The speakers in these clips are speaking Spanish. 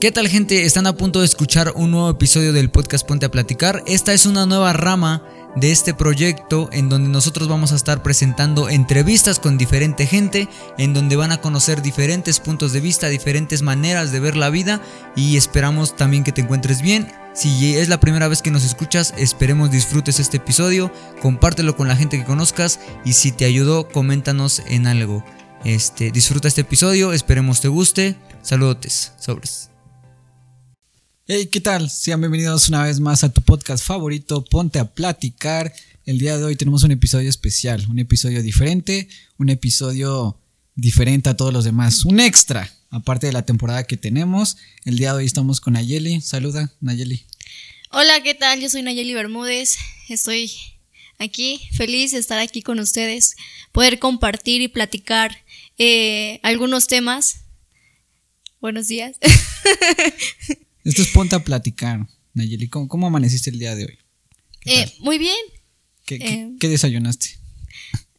¿Qué tal gente? Están a punto de escuchar un nuevo episodio del podcast Ponte a Platicar. Esta es una nueva rama de este proyecto en donde nosotros vamos a estar presentando entrevistas con diferente gente, en donde van a conocer diferentes puntos de vista, diferentes maneras de ver la vida y esperamos también que te encuentres bien. Si es la primera vez que nos escuchas, esperemos disfrutes este episodio, compártelo con la gente que conozcas y si te ayudó, coméntanos en algo. Este, disfruta este episodio, esperemos te guste. Saludos, sobres. Hey, ¿qué tal? Sean bienvenidos una vez más a tu podcast favorito, Ponte a Platicar. El día de hoy tenemos un episodio especial, un episodio diferente, un episodio diferente a todos los demás, un extra, aparte de la temporada que tenemos. El día de hoy estamos con Nayeli. Saluda, Nayeli. Hola, ¿qué tal? Yo soy Nayeli Bermúdez. Estoy aquí, feliz de estar aquí con ustedes, poder compartir y platicar eh, algunos temas. Buenos días. Esto es Ponte a Platicar. Nayeli, ¿cómo, amaneciste el día de hoy? Eh, muy bien. ¿Qué, ¿Qué, eh, desayunaste?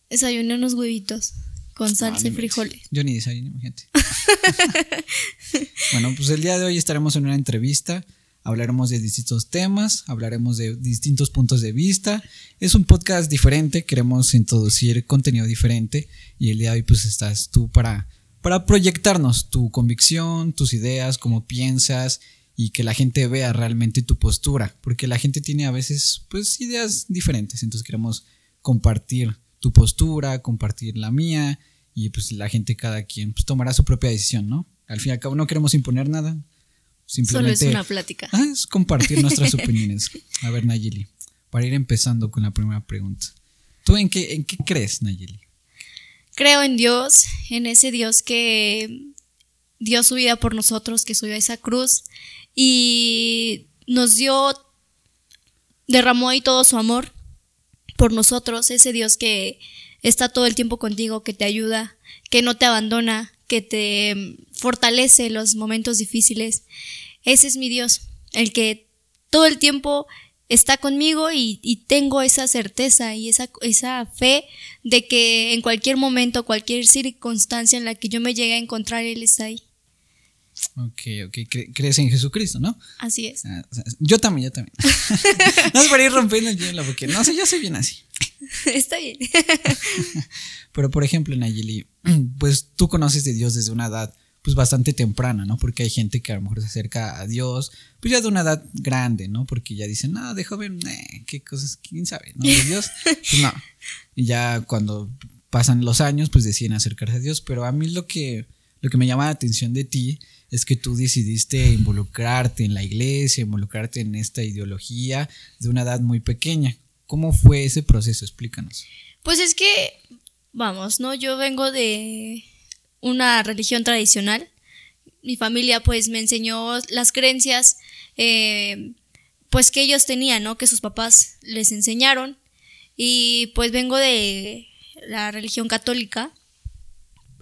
Desayuné unos huevitos con salsa y frijoles. Yo ni desayuné, imagínate. bueno, pues el día de hoy estaremos en una entrevista. Hablaremos de distintos temas, hablaremos de distintos puntos de vista. Es un podcast diferente, queremos introducir contenido diferente y el día de hoy pues estás tú para, para proyectarnos tu convicción, tus ideas, cómo piensas y que la gente vea realmente tu postura, porque la gente tiene a veces pues ideas diferentes, entonces queremos compartir tu postura, compartir la mía y pues la gente cada quien pues, tomará su propia decisión, ¿no? Al fin y al cabo no queremos imponer nada, simplemente Solo es una plática. Ah, es compartir nuestras opiniones. A ver, Nayeli, para ir empezando con la primera pregunta. ¿Tú en qué, en qué crees, Nayeli? Creo en Dios, en ese Dios que dio su vida por nosotros, que subió a esa cruz y nos dio, derramó ahí todo su amor por nosotros, ese Dios que está todo el tiempo contigo, que te ayuda, que no te abandona, que te fortalece en los momentos difíciles. Ese es mi Dios, el que todo el tiempo está conmigo y, tengo esa certeza y esa, esa, fe de que en cualquier momento, cualquier circunstancia en la que yo me llegue a encontrar, Él está ahí. Ok, ok. crees en Jesucristo, ¿no? Así es. Ah, yo también, yo también. no es para ir rompiendo el hielo, porque no sé, yo soy bien así. Está bien. Pero por ejemplo, Nayeli, pues tú conoces de Dios desde una edad pues bastante temprana, ¿no? Porque hay gente que a lo mejor se acerca a Dios, pues ya de una edad grande, ¿no? Porque ya dicen, no, de joven, eh, qué cosas, quién sabe, ¿no? De Dios, pues no. Y ya cuando pasan los años, pues deciden acercarse a Dios. Pero a mí lo que, lo que me llama la atención de ti es que tú decidiste involucrarte en la iglesia, involucrarte en esta ideología de una edad muy pequeña. ¿Cómo fue ese proceso? Explícanos. Pues es que, vamos, ¿no? Yo vengo de una religión tradicional. Mi familia pues me enseñó las creencias eh, pues que ellos tenían, ¿no? Que sus papás les enseñaron. Y pues vengo de la religión católica.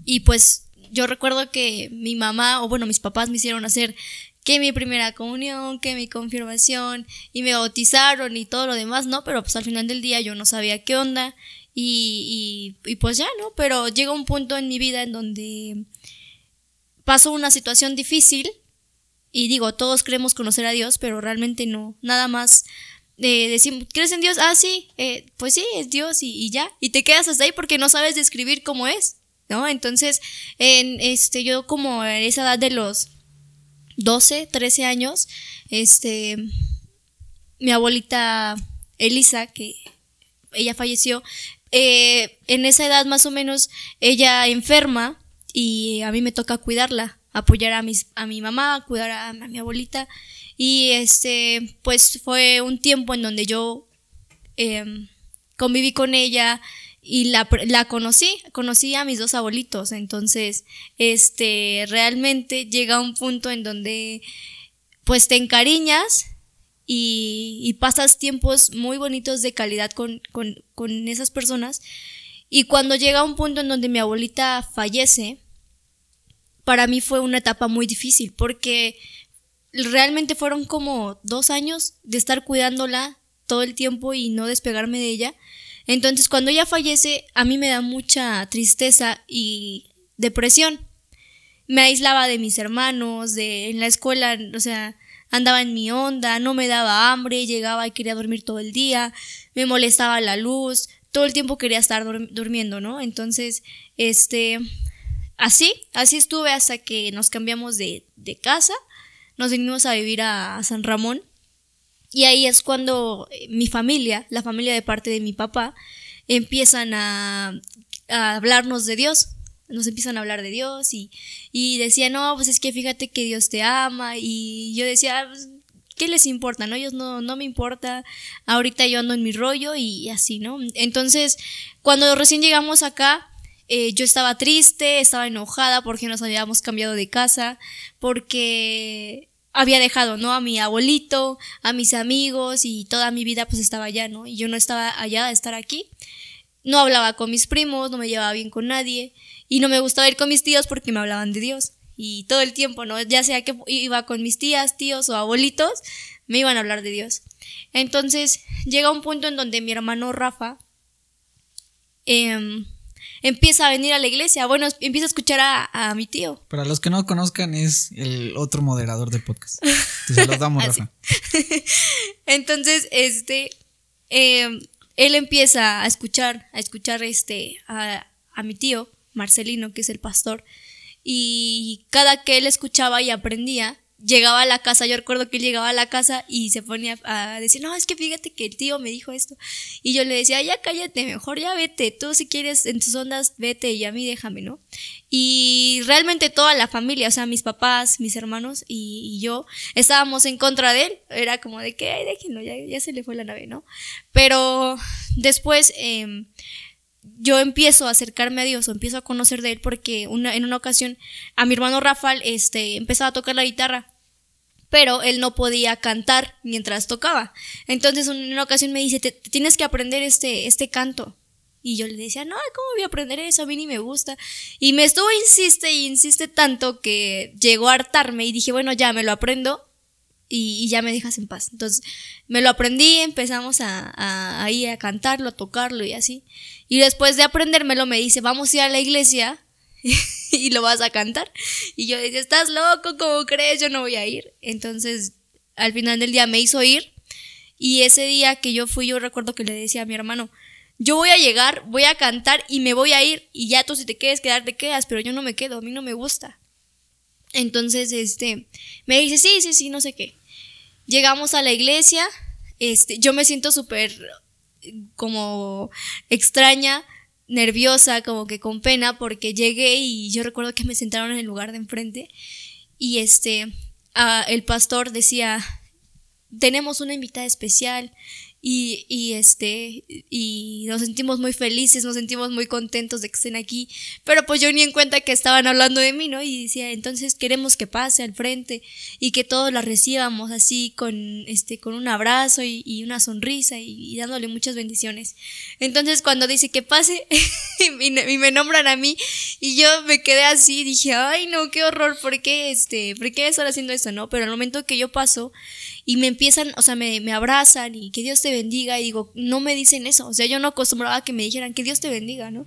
Y pues yo recuerdo que mi mamá, o bueno, mis papás me hicieron hacer que mi primera comunión, que mi confirmación, y me bautizaron y todo lo demás, ¿no? Pero pues al final del día yo no sabía qué onda, y, pues ya, ¿no? Pero llega un punto en mi vida en donde pasó una situación difícil, y digo, todos creemos conocer a Dios, pero realmente no, nada más de decir, ¿crees en Dios? Ah, sí, eh, pues sí, es Dios y, ya. Y te quedas hasta ahí porque no sabes describir cómo es. ¿No? Entonces, en este, yo como en esa edad de los 12, 13 años, este, mi abuelita Elisa, que ella falleció, eh, en esa edad más o menos, ella enferma y a mí me toca cuidarla, apoyar a, mis, a mi mamá, cuidar a, mi abuelita. Y este, pues fue un tiempo en donde yo em, conviví con ella, y la, la conocí, conocí a mis dos abuelitos, entonces, este, realmente llega un punto en donde, pues te encariñas y, pasas tiempos muy bonitos de calidad con, con, con esas personas, y cuando llega un punto en donde mi abuelita fallece, para mí fue una etapa muy difícil, porque realmente fueron como dos años de estar cuidándola todo el tiempo y no despegarme de ella, entonces, cuando ella fallece, a mí me da mucha tristeza y depresión. me aislaba de mis hermanos, de en la escuela, o sea, andaba en mi onda, no me daba hambre, llegaba y quería dormir todo el día, me molestaba la luz, todo el tiempo quería estar durmiendo, ¿no? Entonces, este, así, así estuve hasta que nos cambiamos de, de casa, nos vinimos a vivir a San Ramón y ahí es cuando eh, mi familia, la familia de parte de mi papá, empiezan a, hablarnos de Dios. Nos empiezan a hablar de Dios y, y decían, no, pues es que fíjate que Dios te ama. Y yo decía, pues, ¿qué les importa? No, ellos no, no me importa. Ahorita yo ando en mi rollo y así, ¿no? Entonces, cuando recién llegamos acá, eh, yo estaba triste, estaba enojada porque nos habíamos cambiado de casa, porque había dejado, ¿no? A mi abuelito, a mis amigos y toda mi vida pues estaba allá, ¿no? Y yo no estaba allá de estar aquí. No hablaba con mis primos, no me llevaba bien con nadie y no me gustaba ir con mis tíos porque me hablaban de Dios. Y todo el tiempo, ¿no? Ya sea que iba con mis tías, tíos o abuelitos, me iban a hablar de Dios. Entonces llega un punto en donde mi hermano Rafa eh, empieza a venir a la iglesia. Bueno, empieza a escuchar a, mi tío. Para los que no conozcan, es el otro moderador de podcast. Damos, Rafa. Entonces, este, em, él empieza a escuchar, a escuchar este, a, a mi tío, Marcelino, que es el pastor. Y cada que él escuchaba y aprendía, llegaba a la casa, yo recuerdo que él llegaba a la casa y se ponía a decir, no, es que fíjate que el tío me dijo esto. Y yo le decía, ya cállate, mejor ya vete, tú si quieres en tus ondas, vete y a mí déjame, ¿no? Y realmente toda la familia, o sea, mis papás, mis hermanos y, yo estábamos en contra de él. Era como de que, ay, déjenlo, ya, ya se le fue la nave, ¿no? Pero después... Eh, yo empiezo a acercarme a Dios o empiezo a conocer de Él porque una, en una ocasión a mi hermano Rafael este, empezaba a tocar la guitarra, pero él no podía cantar mientras tocaba. Entonces en una ocasión me dice, tienes que aprender este, este canto. Y yo le decía, no, ¿cómo voy a aprender eso? A mí ni me gusta. Y me estuvo, insiste y insiste tanto que llegó a hartarme y dije, bueno, ya me lo aprendo y, ya me dejas en paz. Entonces me lo aprendí, empezamos a, a, a, ir a cantarlo, a tocarlo y así. Y después de aprendérmelo me dice, vamos a ir a la iglesia y lo vas a cantar. Y yo decía, estás loco, ¿cómo crees? Yo no voy a ir. Entonces al final del día me hizo ir. Y ese día que yo fui, yo recuerdo que le decía a mi hermano, yo voy a llegar, voy a cantar y me voy a ir. Y ya tú si te quieres quedar, te quedas, pero yo no me quedo, a mí no me gusta. Entonces, este, me dice, sí, sí, sí, no sé qué. Llegamos a la iglesia, este, yo me siento súper como extraña, nerviosa, como que con pena, porque llegué y yo recuerdo que me sentaron en el lugar de enfrente y este, el pastor decía, tenemos una invitada especial y, y, este, y nos sentimos muy felices, nos sentimos muy contentos de que estén aquí, pero pues yo ni en cuenta que estaban hablando de mí, ¿no? Y decía, entonces queremos que pase al frente y que todos la recibamos así con, este, con un abrazo y, y una sonrisa y, dándole muchas bendiciones. Entonces cuando dice que pase y, me nombran a mí y yo me quedé así, dije, ay no, qué horror, ¿por qué, este, por qué estar haciendo esto, no? Pero al momento que yo paso y me empiezan, o sea, me, me abrazan y que Dios te bendiga y digo, no me dicen eso, o sea, yo no acostumbraba a que me dijeran que Dios te bendiga, ¿no?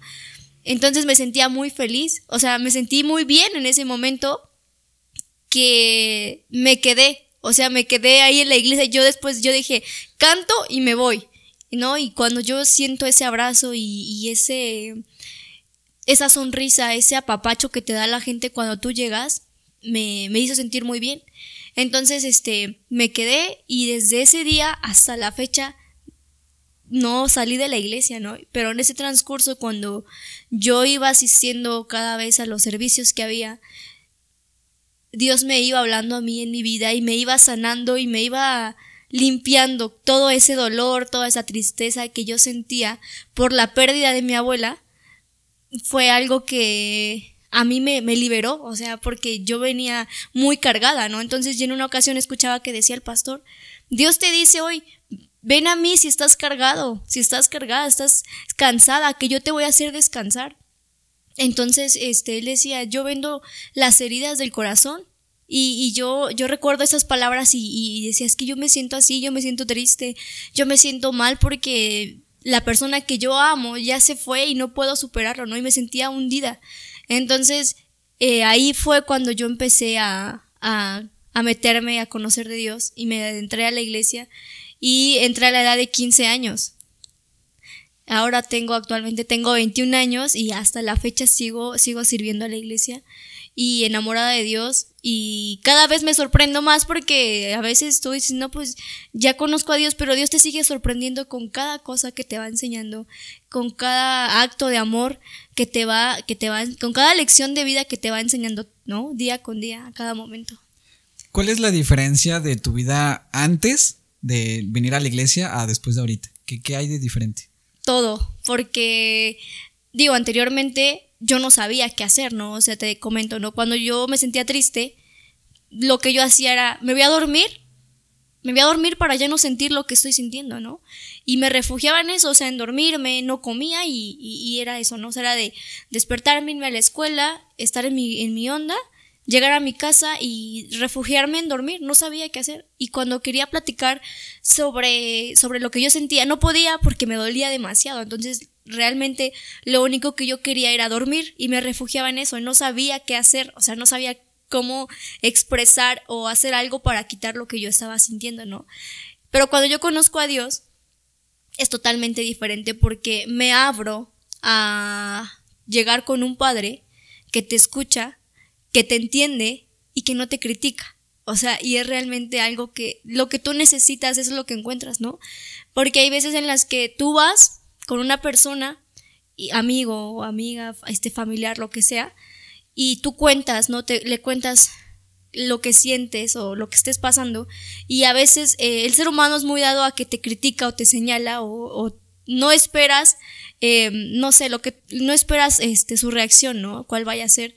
Entonces me sentía muy feliz, o sea, me sentí muy bien en ese momento que me quedé, o sea, me quedé ahí en la iglesia, yo después yo dije, canto y me voy, ¿no? Y cuando yo siento ese abrazo y, y ese esa sonrisa, ese apapacho que te da la gente cuando tú llegas, me, me hizo sentir muy bien. Entonces, este, me quedé y desde ese día hasta la fecha no salí de la iglesia, ¿no? Pero en ese transcurso, cuando yo iba asistiendo cada vez a los servicios que había, Dios me iba hablando a mí en mi vida y me iba sanando y me iba limpiando todo ese dolor, toda esa tristeza que yo sentía por la pérdida de mi abuela. Fue algo que a mí me, me, liberó, o sea, porque yo venía muy cargada, ¿no? Entonces yo en una ocasión escuchaba que decía el pastor, Dios te dice hoy, ven a mí si estás cargado, si estás cargada, estás cansada, que yo te voy a hacer descansar. Entonces, este, él decía, yo vendo las heridas del corazón. Y, y yo, yo recuerdo esas palabras y, y decía, es que yo me siento así, yo me siento triste, yo me siento mal porque la persona que yo amo ya se fue y no puedo superarlo, ¿no? Y me sentía hundida. Entonces, eh, ahí fue cuando yo empecé a, a, a meterme a conocer de Dios y me entré a la iglesia y entré a la edad de 15 años. Ahora tengo actualmente tengo 21 años y hasta la fecha sigo sigo sirviendo a la iglesia y enamorada de Dios y cada vez me sorprendo más porque a veces estoy diciendo, no, pues ya conozco a Dios, pero Dios te sigue sorprendiendo con cada cosa que te va enseñando, con cada acto de amor que te va, que te va, con cada lección de vida que te va enseñando, ¿no? Día con día, a cada momento. ¿Cuál es la diferencia de tu vida antes de venir a la iglesia a después de ahorita? ¿Qué, qué hay de diferente? Todo, porque digo, anteriormente yo no sabía qué hacer, ¿no? O sea, te comento, ¿no? Cuando yo me sentía triste, lo que yo hacía era, me voy a dormir, me voy a dormir para ya no sentir lo que estoy sintiendo, ¿no? Y me refugiaba en eso, o sea, en dormirme, no comía y, y, era eso, ¿no? O sea, era de despertarme, irme a la escuela, estar en mi, en mi onda, llegar a mi casa y refugiarme en dormir, no sabía qué hacer. Y cuando quería platicar sobre, sobre lo que yo sentía, no podía porque me dolía demasiado. Entonces realmente lo único que yo quería era dormir y me refugiaba en eso, no sabía qué hacer, o sea, no sabía cómo expresar o hacer algo para quitar lo que yo estaba sintiendo, ¿no? Pero cuando yo conozco a Dios, es totalmente diferente porque me abro a llegar con un padre que te escucha, que te entiende y que no te critica. O sea, y es realmente algo que lo que tú necesitas es lo que encuentras, ¿no? Porque hay veces en las que tú vas con una persona, amigo o amiga, este familiar, lo que sea, y tú cuentas, ¿no? Te, le cuentas lo que sientes o lo que estés pasando y a veces eh, el ser humano es muy dado a que te critica o te señala o, no esperas eh, no sé lo que no esperas este su reacción no cuál vaya a ser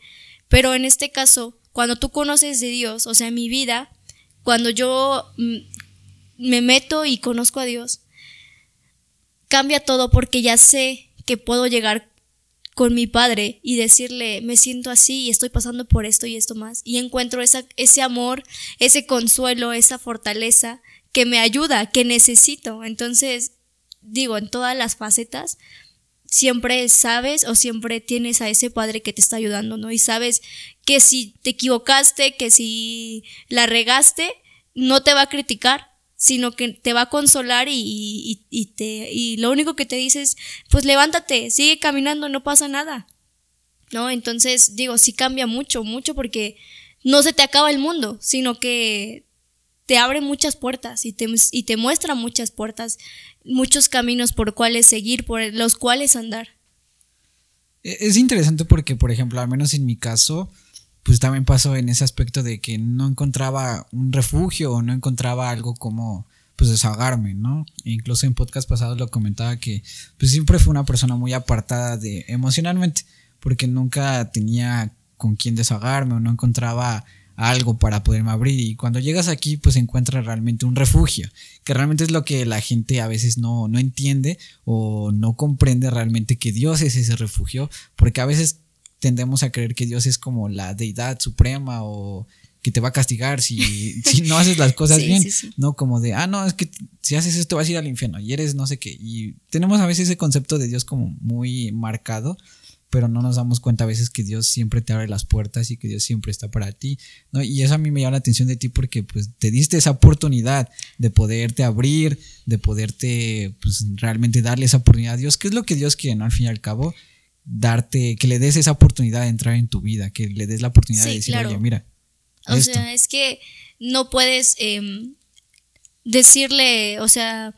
pero en este caso cuando tú conoces de Dios o sea mi vida cuando yo mm, me meto y conozco a Dios cambia todo porque ya sé que puedo llegar con mi padre y decirle, me siento así y estoy pasando por esto y esto más. Y encuentro esa, ese amor, ese consuelo, esa fortaleza que me ayuda, que necesito. Entonces, digo, en todas las facetas, siempre sabes o siempre tienes a ese padre que te está ayudando, ¿no? Y sabes que si te equivocaste, que si la regaste, no te va a criticar, sino que te va a consolar y, y, te, y lo único que te dice es, pues levántate, sigue caminando, no pasa nada. ¿No? Entonces, digo, sí cambia mucho, mucho porque no se te acaba el mundo, sino que te abre muchas puertas y te, y te muestra muchas puertas, muchos caminos por cuales seguir, por los cuales andar. E, es interesante porque, por ejemplo, al menos en mi caso, pues también pasó en ese aspecto de que no encontraba un refugio o no encontraba algo como pues desahogarme, ¿no? E incluso en podcast pasados lo comentaba que pues siempre fue una persona muy apartada de emocionalmente porque nunca tenía con quién desahogarme o no encontraba algo para poderme abrir y cuando llegas aquí pues encuentras realmente un refugio que realmente es lo que la gente a veces no, no entiende o no comprende realmente que Dios es ese refugio porque a veces tendemos a creer que Dios es como la deidad suprema o que te va a castigar si, si no haces las cosas bien, ¿no? Como de, ah, no, es que si haces esto vas a ir al infierno y eres no sé qué. Y tenemos a veces ese concepto de Dios como muy marcado, pero no nos damos cuenta a veces que Dios siempre te abre las puertas y que Dios siempre está para ti, ¿no? Y eso a mí me llama la atención de ti porque pues te diste esa oportunidad de poderte abrir, de poderte pues realmente darle esa oportunidad a Dios, que es lo que Dios quiere, ¿no? Al fin y al cabo darte, que le des esa oportunidad de entrar en tu vida, que le des la oportunidad de decir, oye, mira. O sea, es que no puedes em, decirle, o sea,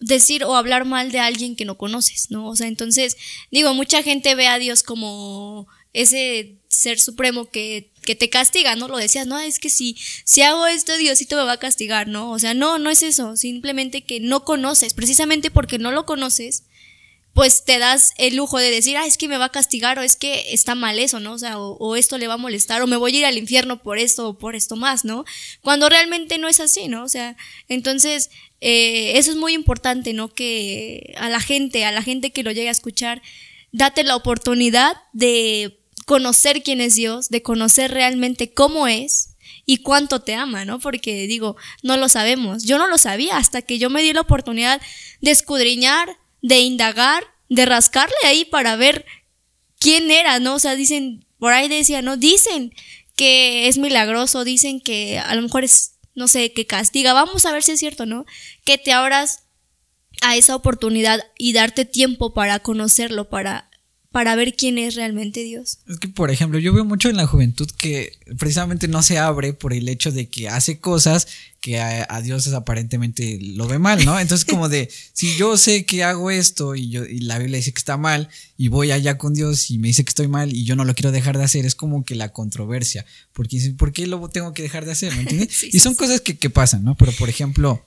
decir o hablar mal de alguien que no conoces, ¿no? O sea, entonces, digo, mucha gente ve a Dios como ese ser supremo que, que te castiga, ¿no? Lo decías, no, es que si, si hago esto, Diosito me va a castigar, ¿no? O sea, no, no es eso, simplemente que no conoces, precisamente porque no lo conoces, pues te das el lujo de decir, ah, es que me va a castigar o es que está mal eso, ¿no? O sea, o, esto le va a molestar o me voy a ir al infierno por esto o por esto más, ¿no? Cuando realmente no es así, ¿no? O sea, entonces, eh, eso es muy importante, ¿no? Que a la gente, a la gente que lo llegue a escuchar, date la oportunidad de conocer quién es Dios, de conocer realmente cómo es y cuánto te ama, ¿no? Porque digo, no lo sabemos. Yo no lo sabía hasta que yo me di la oportunidad de escudriñar, de indagar, de rascarle ahí para ver quién era, ¿no? O sea, dicen, por ahí decía, ¿no? Dicen que es milagroso, dicen que a lo mejor es, no sé, que castiga. Vamos a ver si es cierto, ¿no? Que te abras a esa oportunidad y darte tiempo para conocerlo, para para ver quién es realmente Dios. Es que, por ejemplo, yo veo mucho en la juventud que precisamente no se abre por el hecho de que hace cosas que a, Dios aparentemente lo ve mal, ¿no? Entonces, como de, si yo sé que hago esto y, yo, y la Biblia dice que está mal y voy allá con Dios y me dice que estoy mal y yo no lo quiero dejar de hacer, es como que la controversia, porque dice, ¿por qué lo tengo que dejar de hacer? ¿Me entiendes? y son cosas que, que pasan, ¿no? Pero, por ejemplo,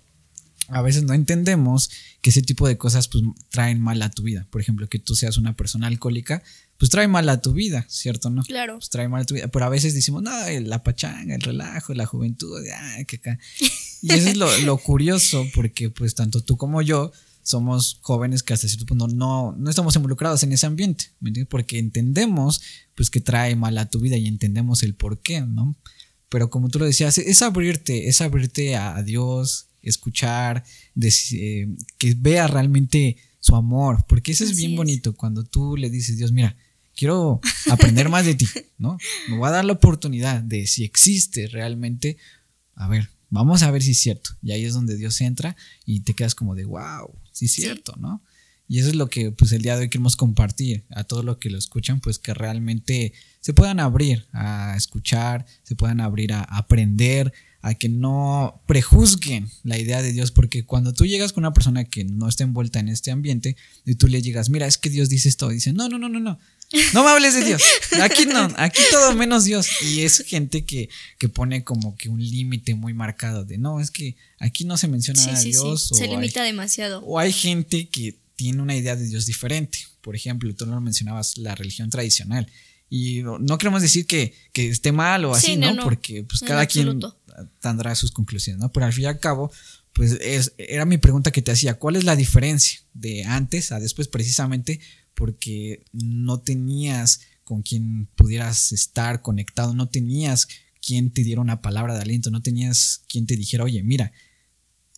a veces no entendemos que ese tipo de cosas pues traen mal a tu vida. Por ejemplo, que tú seas una persona alcohólica, pues trae mal a tu vida, ¿cierto? ¿No? Claro. Pues trae mal a tu vida. Pero a veces decimos, no, la pachanga, el relajo, la juventud, que acá. Y eso es lo, curioso, porque pues tanto tú como yo somos jóvenes que hasta cierto punto no, no estamos involucrados en ese ambiente, ¿me entiendes? Porque entendemos pues que trae mal a tu vida y entendemos el por qué, ¿no? Pero como tú lo decías, es abrirte, es abrirte a Dios, escuchar, eh, que vea realmente su amor, porque eso es bien bonito cuando tú le dices, Dios, mira, quiero aprender más de ti, ¿no? Me voy a dar la oportunidad de si existe realmente, a ver, vamos a ver si es cierto. Y ahí es donde Dios entra y te quedas como de, wow, sí es cierto, ¿no? Y eso es lo que pues el día de hoy queremos compartir a todos los que lo escuchan, pues que realmente se puedan abrir a escuchar, se puedan abrir a aprender, a que no prejuzguen la idea de Dios, porque cuando tú llegas con una persona que no está envuelta en este ambiente y tú le llegas, mira, es que Dios dice esto, dice, no, no, no, no, no, no me hables de Dios, aquí no, aquí todo menos Dios. Y es gente que, que pone como que un límite muy marcado de, no, es que aquí no se menciona a Dios. se limita demasiado. O hay gente que tiene una idea de Dios diferente. Por ejemplo, tú no mencionabas la religión tradicional. Y no, queremos decir que, que, esté mal o así, ¿no? Porque pues cada quien tendrá sus conclusiones, ¿no? Pero al fin y al cabo, pues es, era mi pregunta que te hacía, ¿cuál es la diferencia de antes a después precisamente porque no tenías con quien pudieras estar conectado, no tenías quien te diera una palabra de aliento, no tenías quien te dijera, oye, mira,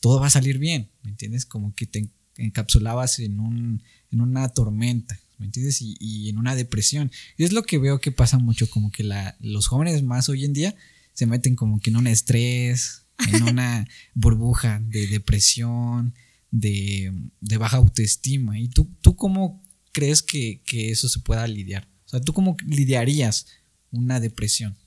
todo va a salir bien, ¿me entiendes? Como que te encapsulabas en, un, en una tormenta, ¿me entiendes? Y, en una depresión. Y es lo que veo que pasa mucho, como que los jóvenes más hoy en día se meten como que en un estrés, en una burbuja de depresión, de, baja autoestima. ¿Y tú, tú cómo crees que, eso se pueda lidiar? O sea, ¿tú cómo lidiarías una depresión?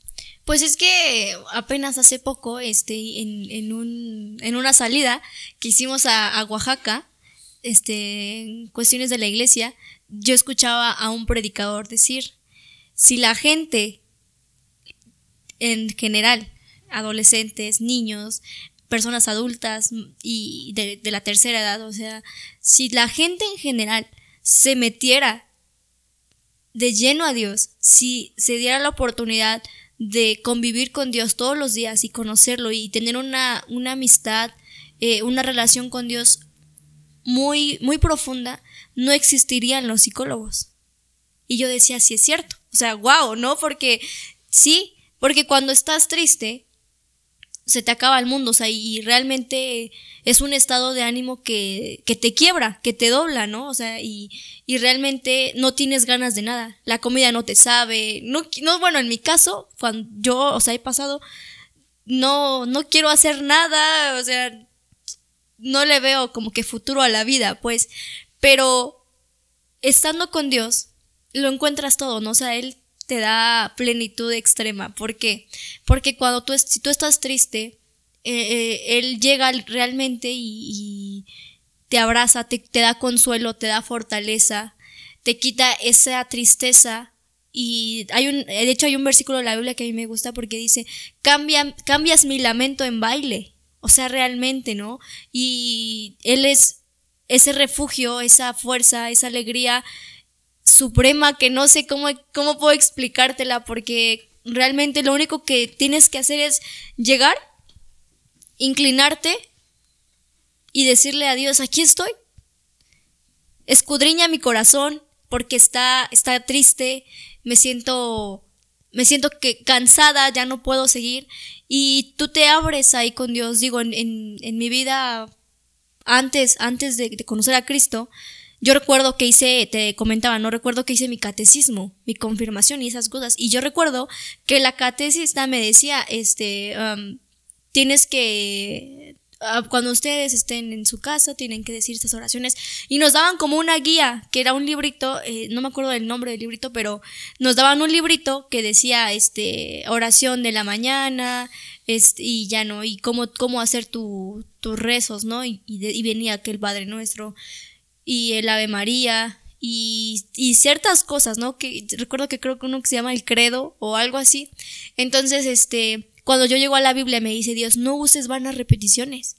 Pues es que apenas hace poco, este, en, en, un, en una salida que hicimos a, a, Oaxaca, este, en cuestiones de la iglesia, yo escuchaba a un predicador decir, si la gente en general, adolescentes, niños, personas adultas y de, la tercera edad. O sea, si la gente en general se metiera de lleno a Dios, si se diera la oportunidad de convivir con Dios todos los días y conocerlo y tener una, una amistad, eh, una relación con Dios muy, muy profunda, no existirían los psicólogos. Y yo decía, sí es cierto. O sea, wow, ¿no? Porque sí, porque cuando estás triste, se te acaba el mundo, o sea, y realmente es un estado de ánimo que, que te quiebra, que te dobla, ¿no? O sea, y, y, realmente no tienes ganas de nada. La comida no te sabe. No, no, bueno, en mi caso, cuando yo, o sea, he pasado, no, no quiero hacer nada, o sea, no le veo como que futuro a la vida, pues, pero estando con Dios, lo encuentras todo, ¿no? O sea, Él te da plenitud extrema. ¿Por qué? Porque cuando tú, si tú estás triste, eh, eh, Él llega realmente y, te abraza, te, da consuelo, te da fortaleza, te quita esa tristeza. Y hay un, de hecho hay un versículo de la Biblia que a mí me gusta porque dice, Cambia, cambias mi lamento en baile. O sea, realmente, ¿no? Y Él es ese refugio, esa fuerza, esa alegría suprema que no sé cómo, cómo puedo explicártela porque realmente lo único que tienes que hacer es llegar, inclinarte y decirle a Dios, aquí estoy. Escudriña mi corazón porque está, está triste, me siento, me siento que cansada, ya no puedo seguir. Y tú te abres ahí con Dios. Digo, en, en, mi vida, antes, antes de, de conocer a Cristo, yo recuerdo que hice, te comentaba, no recuerdo que hice mi catecismo, mi confirmación y esas cosas. Y yo recuerdo que la catecista me decía, este, um, tienes que, ah, cuando ustedes estén en su casa, tienen que decir estas oraciones. Y nos daban como una guía, que era un librito, eh, no me acuerdo del nombre del librito, pero nos daban un librito que decía, este, oración de la mañana, este, y ya no, y cómo, cómo hacer tus rezos, ¿no? Y, y, y venía aquel Padre Nuestro y el Ave María y, y, ciertas cosas, ¿no? Que recuerdo que creo que uno que se llama el credo o algo así. Entonces, este, cuando yo llego a la Biblia me dice Dios, no uses vanas repeticiones.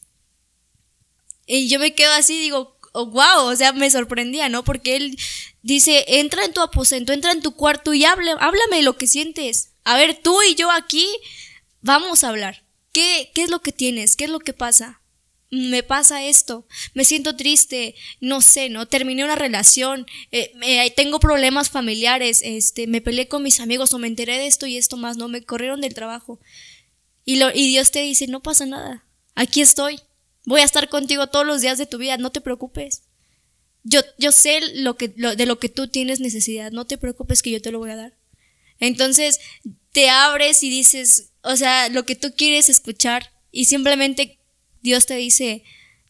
Y yo me quedo así, digo, oh, wow, o sea, me sorprendía, ¿no? Porque él dice, entra en tu aposento, entra en tu cuarto y hable, háblame de lo que sientes. A ver, tú y yo aquí vamos a hablar. ¿Qué, ¿Qué es lo que tienes? ¿Qué es lo que pasa? Me pasa esto, me siento triste, no sé, ¿no? Terminé una relación, eh, tengo problemas familiares, este, me peleé con mis amigos o me enteré de esto y esto más, ¿no? Me corrieron del trabajo. Y, lo, y Dios te dice, no pasa nada, aquí estoy, voy a estar contigo todos los días de tu vida, no te preocupes. Yo, yo sé lo que, de lo que tú tienes necesidad, no te preocupes que yo te lo voy a dar. Entonces, te abres y dices, o sea, lo que tú quieres escuchar y simplemente Dios te dice,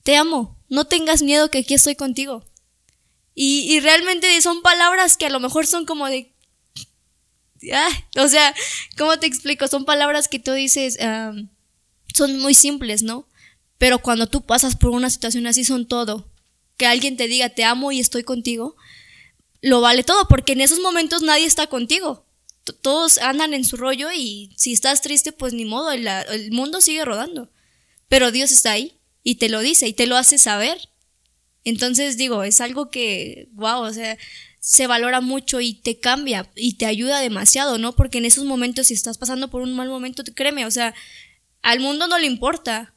te amo, no tengas miedo que aquí estoy contigo. Y, realmente son palabras que a lo mejor son como de... o sea, ¿cómo te explico? Son palabras que tú dices, son muy simples, ¿no? Pero cuando tú pasas por una situación así son todo. Que alguien te diga, te amo y estoy contigo, lo vale todo, porque en esos momentos nadie está contigo. Todos andan en su rollo y si estás triste, pues ni modo, el mundo sigue rodando. Pero Dios está ahí y te lo dice y te lo hace saber. Entonces digo, es algo que, wow, o sea, se valora mucho y te cambia y te ayuda demasiado, ¿no? Porque en esos momentos, si estás pasando por un mal momento, créeme, o sea, al mundo no le importa,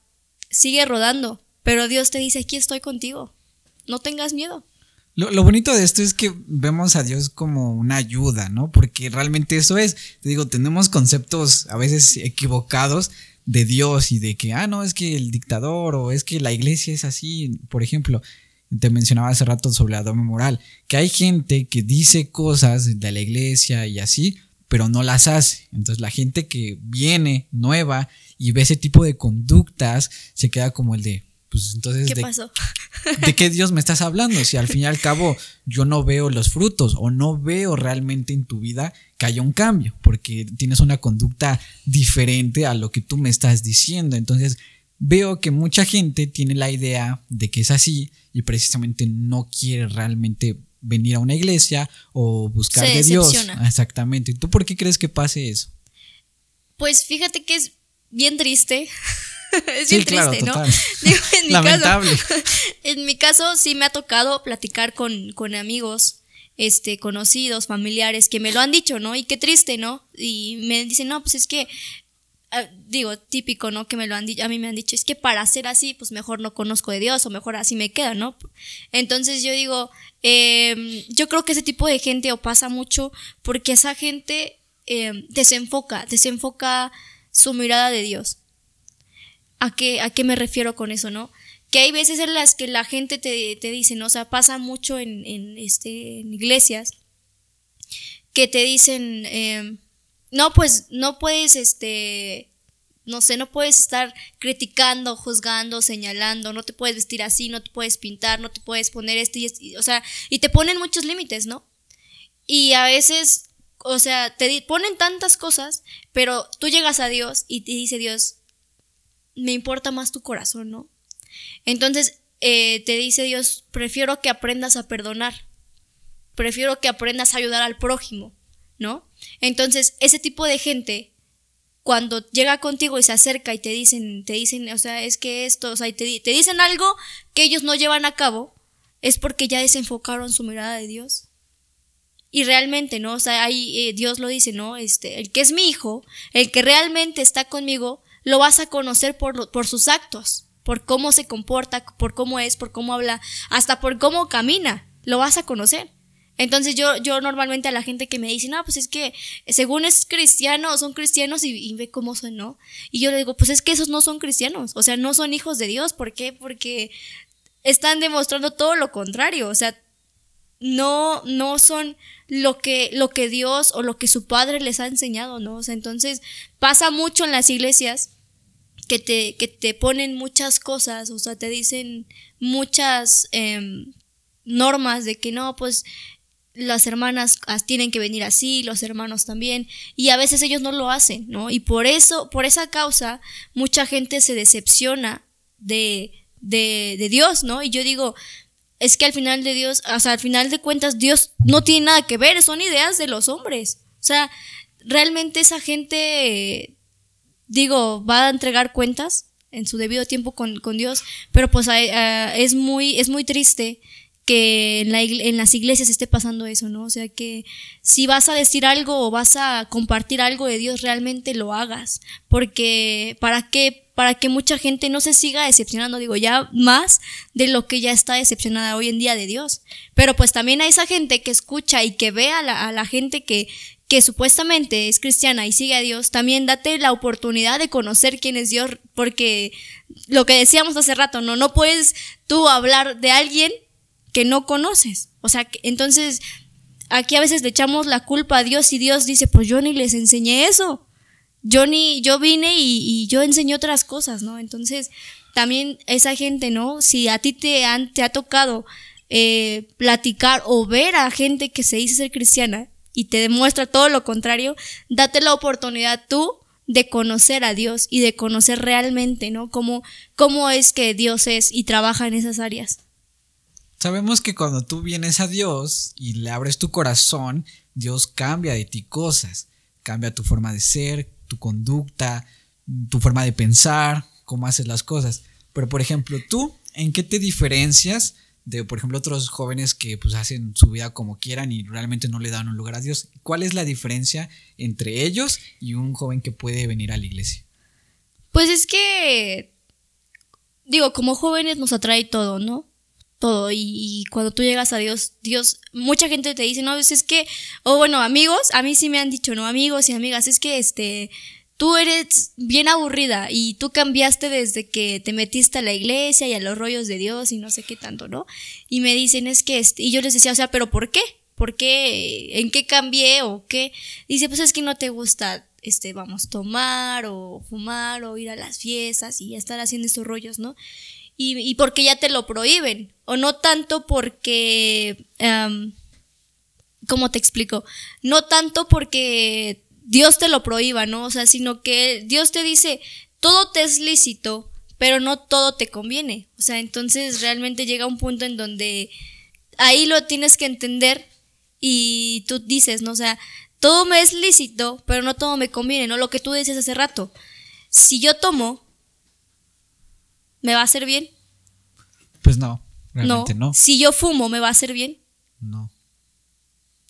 sigue rodando, pero Dios te dice, aquí estoy contigo, no tengas miedo. Lo, bonito de esto es que vemos a Dios como una ayuda, ¿no? Porque realmente eso es, digo, tenemos conceptos a veces equivocados de Dios y de que, ah, no, es que el dictador o es que la iglesia es así. Por ejemplo, te mencionaba hace rato sobre la doble moral, que hay gente que dice cosas de la iglesia y así, pero no las hace. Entonces la gente que viene nueva y ve ese tipo de conductas se queda como el de, pues entonces... ¿Qué de, pasó? ¿De qué Dios me estás hablando? Si al fin y al cabo yo no veo los frutos o no veo realmente en tu vida que haya un cambio, porque tienes una conducta diferente a lo que tú me estás diciendo. Entonces veo que mucha gente tiene la idea de que es así y precisamente no quiere realmente venir a una iglesia o buscar de Dios. Exactamente. ¿Tú por qué crees que pase eso? Pues fíjate que es bien triste es bien triste, ¿no? en mi Lamentable. Caso, en mi caso sí me ha tocado platicar con, con amigos, este, conocidos, familiares, que me lo han dicho, ¿no? Y qué triste, ¿no? Y me dicen, no, pues es que ah, digo, típico, ¿no? Que me lo han dicho, a mí me han dicho, es que para ser así, pues mejor no conozco de Dios o mejor así me queda, ¿no? Entonces yo digo, em, yo creo que ese tipo de gente o pasa mucho porque esa gente em, desenfoca, desenfoca su mirada de Dios. ¿A qué, ¿A qué me refiero con eso, no? Que hay veces en las que la gente te, te dice, ¿no? O sea, pasa mucho en, en, este, iglesias que te dicen, em, no, pues no puedes, este, no sé, no puedes estar criticando, juzgando, señalando, no te puedes vestir así, no te puedes pintar, no te puedes poner esto y esto, o sea, y te ponen muchos límites, ¿no? Y a veces, o sea, te ponen tantas cosas, pero tú llegas a Dios y te dice Dios, me importa más tu corazón, ¿no? Entonces, eh, te dice Dios, prefiero que aprendas a perdonar, prefiero que aprendas a ayudar al prójimo, ¿no? Entonces, ese tipo de gente, cuando llega contigo y se acerca y te dicen, te dicen, o sea, es que esto, o sea, y te, dicen algo que ellos no llevan a cabo, es porque ya desenfocaron su mirada de Dios. Y realmente, ¿no? O sea, ahí eh, Dios lo dice, ¿no? Este, el que es mi hijo, el que realmente está conmigo, lo vas a conocer por sus actos, por cómo se comporta, por cómo es, por cómo habla, hasta por cómo camina, lo vas a conocer. Entonces yo, yo normalmente a la gente que me dice, no, pues es que según es cristiano, son cristianos y, ve cómo son, ¿no? Y yo le digo, pues es que esos no son cristianos, o sea, no son hijos de Dios, ¿por qué? Porque están demostrando todo lo contrario, o sea, no, no son lo que, lo que Dios o lo que su padre les ha enseñado, ¿no? O sea, entonces pasa mucho en las iglesias que te, que te ponen muchas cosas, o sea, te dicen muchas em, normas de que no, pues las hermanas tienen que venir así, los hermanos también, y a veces ellos no lo hacen, ¿no? Y por eso, por esa causa, mucha gente se decepciona de, de, de Dios, ¿no? Y yo digo, es que al final de Dios, o sea, al final de cuentas, Dios no tiene nada que ver, son ideas de los hombres. O sea, realmente esa gente, digo, va a entregar cuentas en su debido tiempo con, con Dios, pero pues es, muy, es muy triste que en, la, en, las iglesias esté pasando eso, ¿no? O sea, que si vas a decir algo o vas a compartir algo de Dios, realmente lo hagas. Porque, ¿para qué? Para que mucha gente no se siga decepcionando, digo, ya más de lo que ya está decepcionada hoy en día de Dios. Pero pues también hay esa gente que escucha y que ve a la, a la gente que, que supuestamente es cristiana y sigue a Dios, también date la oportunidad de conocer quién es Dios, porque lo que decíamos hace rato, no, no puedes tú hablar de alguien que no conoces. O sea, entonces aquí a veces le echamos la culpa a Dios y Dios dice, pues yo ni les enseñé eso. Yo ni, yo vine y, yo enseñé otras cosas, ¿no? Entonces, también esa gente, ¿no? Si a ti te, han, te ha tocado eh, platicar o ver a gente que se dice ser cristiana y te demuestra todo lo contrario, date la oportunidad tú de conocer a Dios y de conocer realmente, ¿no? Cómo, cómo es que Dios es y trabaja en esas áreas. Sabemos que cuando tú vienes a Dios y le abres tu corazón, Dios cambia de ti cosas. Cambia tu forma de ser, tu conducta, tu forma de pensar, cómo haces las cosas. Pero por ejemplo, tú, ¿en qué te diferencias de, por ejemplo, otros jóvenes que pues hacen su vida como quieran y realmente no le dan un lugar a Dios? ¿Cuál es la diferencia entre ellos y un joven que puede venir a la iglesia? Pues es que, digo, como jóvenes nos atrae todo, ¿no? todo. Y, cuando tú llegas a Dios, Dios, mucha gente te dice, no, pues es que, o bueno, amigos, a mí sí me han dicho, no, amigos y amigas, es que este, tú eres bien aburrida y tú cambiaste desde que te metiste a la iglesia y a los rollos de Dios y no sé qué tanto, ¿no? Y me dicen, es que, este, y yo les decía, o sea, pero ¿por qué? ¿Por qué? ¿En qué cambié o qué? Dice, pues es que no te gusta este, vamos, tomar o fumar o ir a las fiestas y estar haciendo estos rollos, ¿no? y, porque ya te lo prohíben, o no tanto porque, ¿cómo te explico? No tanto porque Dios te lo prohíba, ¿no? O sea, sino que Dios te dice, todo te es lícito, pero no todo te conviene. O sea, entonces realmente llega un punto en donde ahí lo tienes que entender y tú dices, ¿no? O sea, todo me es lícito, pero no todo me conviene, ¿no? Lo que tú decías hace rato. Si yo tomo, ¿me va a hacer bien? Pues no, realmente no. Si yo fumo, ¿me va a hacer bien? No.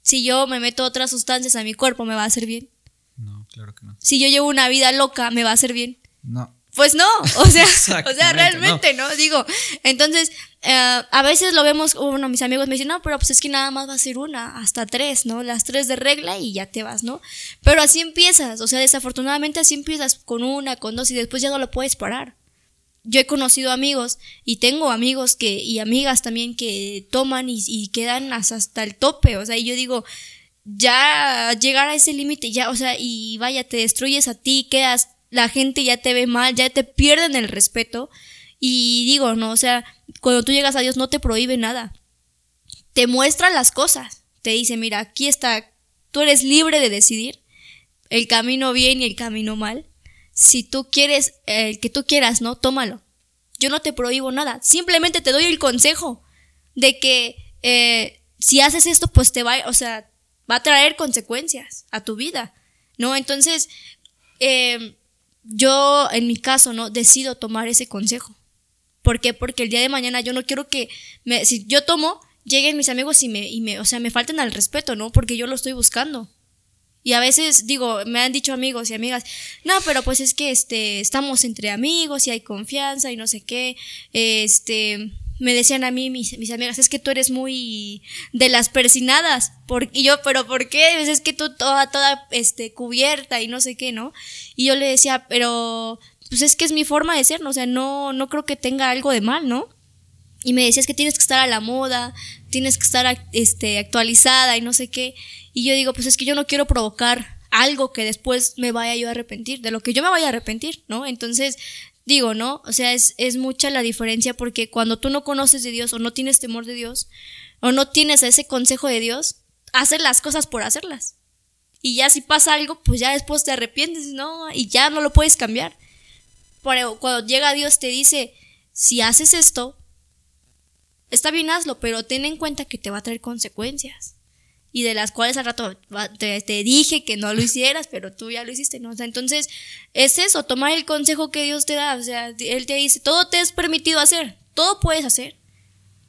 Si yo me meto otras sustancias a mi cuerpo, ¿me va a hacer bien? No, claro que no. Si yo llevo una vida loca, ¿me va a hacer bien? No. Pues no, o sea, o sea, realmente, no. Digo, entonces, eh, a veces lo vemos, bueno, mis amigos me dicen, no, pero pues es que nada más va a ser una, hasta tres, ¿no? Las tres de regla y ya te vas, ¿no? Pero así empiezas, o sea, desafortunadamente así empiezas con una, con dos y después ya no lo puedes parar yo he conocido amigos y tengo amigos que y amigas también que toman y, quedan hasta el tope, o sea, y yo digo, ya llegar a ese límite, ya, o sea, y vaya, te destruyes a ti, quedas, la gente ya te ve mal, ya te pierden el respeto y digo, no, o sea, cuando tú llegas a Dios no te prohíbe nada, te muestra las cosas, te dice, mira, aquí está, tú eres libre de decidir el camino bien y el camino mal si tú quieres el que tú quieras, ¿no? Tómalo. Yo no te prohíbo nada. Simplemente te doy el consejo de que eh, si haces esto, pues te va, o sea, va a traer consecuencias a tu vida, ¿no? Entonces, em, yo en mi caso, ¿no? Decido tomar ese consejo. ¿Por qué? Porque el día de mañana yo no quiero que, me, si yo tomo, lleguen mis amigos y me, y me, o sea, me falten al respeto, ¿no? Porque yo lo estoy buscando. Y a veces digo, me han dicho amigos y amigas, no, pero pues es que este, estamos entre amigos y hay confianza y no sé qué. Este, me decían a mí mis, amigas, es que tú eres muy de las persinadas. Por, y yo, pero ¿por qué? Pues es que tú toda, toda este, cubierta y no sé qué, ¿no? Y yo le decía, pero pues es que es mi forma de ser, ¿no? O sea, no, no creo que tenga algo de mal, ¿no? y me decías que tienes que estar a la moda, tienes que estar este, actualizada y no sé qué. Y yo digo, pues es que yo no quiero provocar algo que después me vaya yo a arrepentir, de lo que yo me vaya a arrepentir, ¿no? Entonces, digo, ¿no? O sea, es, es mucha la diferencia porque cuando tú no conoces de Dios o no tienes temor de Dios o no tienes ese consejo de Dios, hacer las cosas por hacerlas. Y ya si pasa algo, pues ya después te arrepientes, ¿no? Y ya no lo puedes cambiar. Pero cuando llega Dios te dice, si haces esto, está bien hazlo, pero ten en cuenta que te va a traer consecuencias. Y de las cuales al rato te, dije que no lo hicieras, pero tú ya lo hiciste, ¿no? O sea, entonces es eso, tomar el consejo que Dios te da. O sea, Él te dice, todo te es permitido hacer, todo puedes hacer.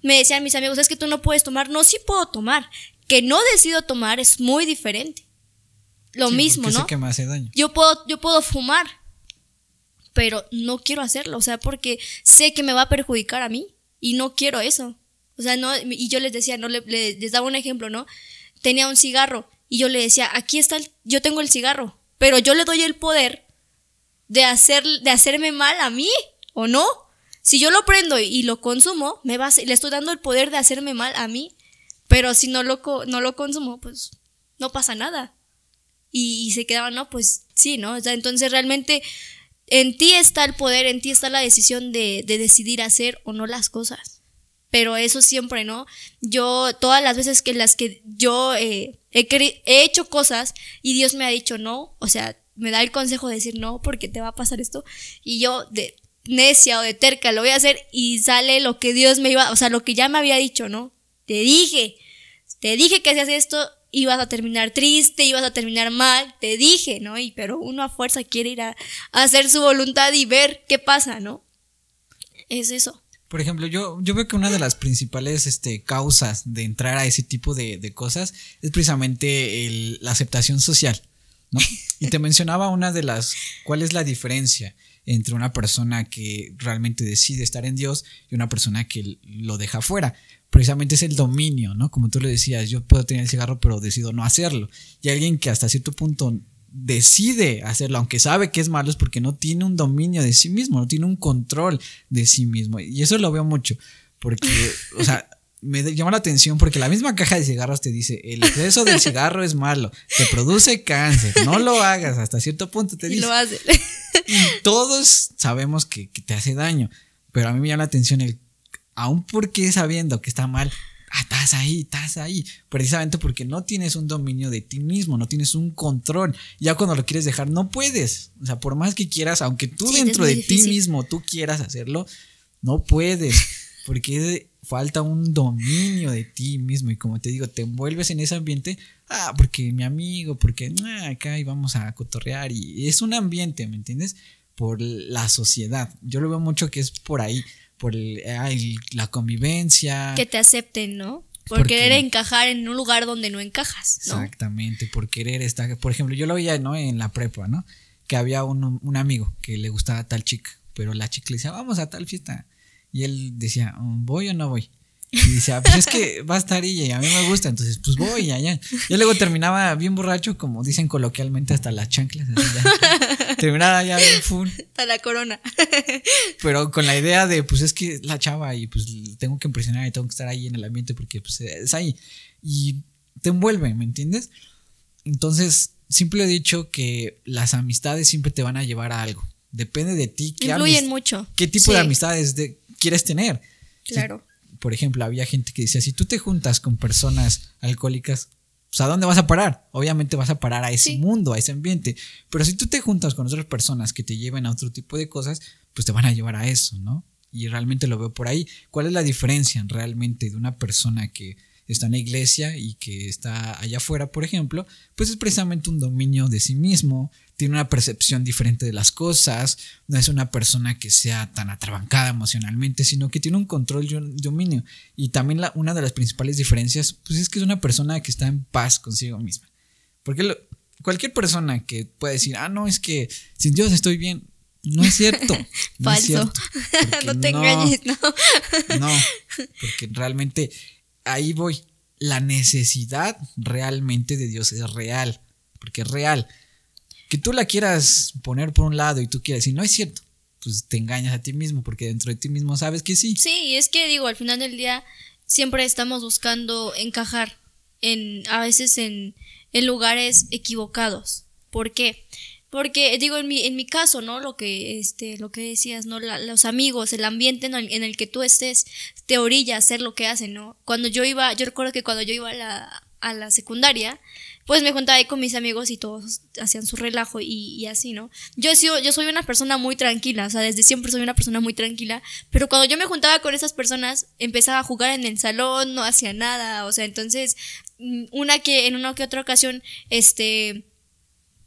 Me decían mis amigos, es que tú no puedes tomar. No, sí puedo tomar. Que no decido tomar es muy diferente. Lo mismo, ¿no? que me hace daño. Yo puedo, yo puedo fumar, pero no quiero hacerlo, o sea, porque sé que me va a perjudicar a mí y no quiero eso. O sea, no, y yo les decía, no, les daba un ejemplo, ¿no? Tenía un cigarro y yo le decía, aquí está, el, yo tengo el cigarro, pero yo le doy el poder de, hacer, de hacerme mal a mí, ¿o no? Si yo lo prendo y lo consumo, me va le estoy dando el poder de hacerme mal a mí, pero si no lo, no lo consumo, pues no pasa nada. Y, se quedaban, no, pues sí, ¿no? O sea, entonces realmente en ti está el poder, en ti está la decisión de, decidir hacer o no las cosas. Pero eso siempre, ¿no? Yo, todas las veces que las que yo eh, he, he hecho cosas y Dios me ha dicho no, o sea, me da el consejo de decir no porque te va a pasar esto y yo de necia o de terca lo voy a hacer y sale lo que Dios me iba, o sea, lo que ya me había dicho, ¿no? Te dije, te dije que hacías esto ibas a terminar triste, ibas a terminar mal, te dije, ¿no? Y pero uno a fuerza quiere ir a, hacer su voluntad y ver qué pasa, ¿no? Es eso. Por ejemplo, yo, yo veo que una de las principales este, causas de entrar a ese tipo de, cosas es precisamente la aceptación social, ¿no? Y te mencionaba una de las, ¿cuál es la diferencia entre una persona que realmente decide estar en Dios y una persona que lo deja fuera? precisamente es el dominio, ¿no? Como tú le decías, yo puedo tener el cigarro, pero decido no hacerlo. Y alguien que hasta cierto punto decide hacerlo, aunque sabe que es malo, es porque no tiene un dominio de sí mismo, no tiene un control de sí mismo. Y eso lo veo mucho, porque, o sea, me llama la atención porque la misma caja de cigarros te dice, el exceso del cigarro es malo, te produce cáncer, no lo hagas, hasta cierto punto te dice. Y lo hace. y todos sabemos que, que, te hace daño, pero a mí me llama la atención el aún porque sabiendo que está mal, ah, estás ahí, estás ahí, precisamente porque no tienes un dominio de ti mismo, no tienes un control. Ya cuando lo quieres dejar, no puedes. O sea, por más que quieras, aunque tú dentro de ti mismo tú quieras hacerlo, no puedes, porque falta un dominio de ti mismo. Y como te digo, te envuelves en ese ambiente, ah, porque mi amigo, porque ah, acá íbamos a cotorrear, y es un ambiente, ¿me entiendes? Por la sociedad. Yo lo veo mucho que es por ahí por la convivencia. Que te acepten, ¿no? Por querer encajar en un lugar donde no encajas. Exactamente, por querer estar. Por ejemplo, yo lo veía, ¿no? En la prepa, ¿no? Que había un, un amigo que le gustaba tal chica, pero la chica le decía, vamos a tal fiesta. Y él decía, ¿voy o no voy? Y dice, ah, pues es que va a estar ella y a mí me gusta, entonces pues voy allá. Yo luego terminaba bien borracho, como dicen coloquialmente, hasta las chanclas. terminaba ya bien full. Hasta la corona. Pero con la idea de, pues es que la chava y pues tengo que impresionar y tengo que estar ahí en el ambiente porque pues es ahí. Y te envuelve, ¿me entiendes? Entonces, siempre he dicho que las amistades siempre te van a llevar a algo. Depende de ti. ¿qué Influyen mucho. ¿Qué tipo de amistades quieres tener? Claro por ejemplo, había gente que decía, si tú te juntas con personas alcohólicas, pues ¿a dónde vas a parar? Obviamente vas a parar a ese mundo, a ese ambiente. Pero si tú te juntas con otras personas que te lleven a otro tipo de cosas, pues te van a llevar a eso, ¿no? Y realmente lo veo por ahí. ¿Cuál es la diferencia realmente de una persona que está en la iglesia y que está allá afuera, por ejemplo, pues es precisamente un dominio de sí mismo, tiene una percepción diferente de las cosas, no es una persona que sea tan atrabancada emocionalmente, sino que tiene un control y un dominio. Y también la, una de las principales diferencias, pues es que es una persona que está en paz consigo misma. Porque cualquier persona que pueda decir, ah, no, es que sin Dios estoy bien, no es cierto. No Falso. Es cierto, no te engañes, no. No, porque realmente ahí voy. La necesidad realmente de Dios es real, porque es real. Que tú la quieras poner por un lado y tú quieras decir, no es cierto. pues te engañas a ti mismo, porque dentro de ti mismo sabes que sí. Sí, es que digo, al final del día siempre estamos buscando encajar en, a veces en, en lugares equivocados. ¿Por qué? Porque digo en mi, en mi caso, ¿no? Lo que, este, lo que decías, ¿no? los amigos, el ambiente en el, en el, que tú estés, te orilla a hacer lo que hacen, ¿no? Cuando yo iba, yo recuerdo que cuando yo iba a la, a la secundaria, pues me juntaba ahí con mis amigos y todos hacían su relajo y, así, ¿no? Yo, yo soy una persona muy tranquila, o sea, desde siempre soy una persona muy tranquila, pero cuando yo me juntaba con esas personas, empezaba a jugar en el salón, no hacía nada, o sea, entonces, mm, una que en una que otra ocasión, este,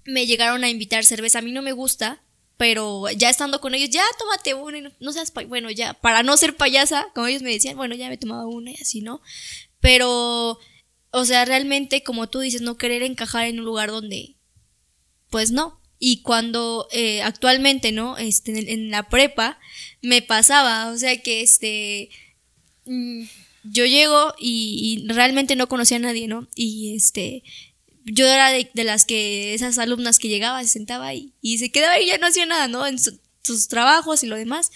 me llegaron a invitar cerveza, a mí no me gusta, pero ya estando con ellos, ya tómate una, y no, seas, bueno, ya, para no ser payasa, como ellos me decían, bueno, ya me he tomado una y así, ¿no? Pero o sea, realmente, como tú dices, no querer encajar en un lugar donde, pues no. Y cuando eh, actualmente, ¿no? Este, en, la prepa, me pasaba, o sea que este, mm, yo llego y, realmente no conocía a nadie, ¿no? Y este, yo era de, las que, esas alumnas que llegaba, se sentaba y, y se quedaba y ya no hacía nada, ¿no? En sus trabajos y lo demás.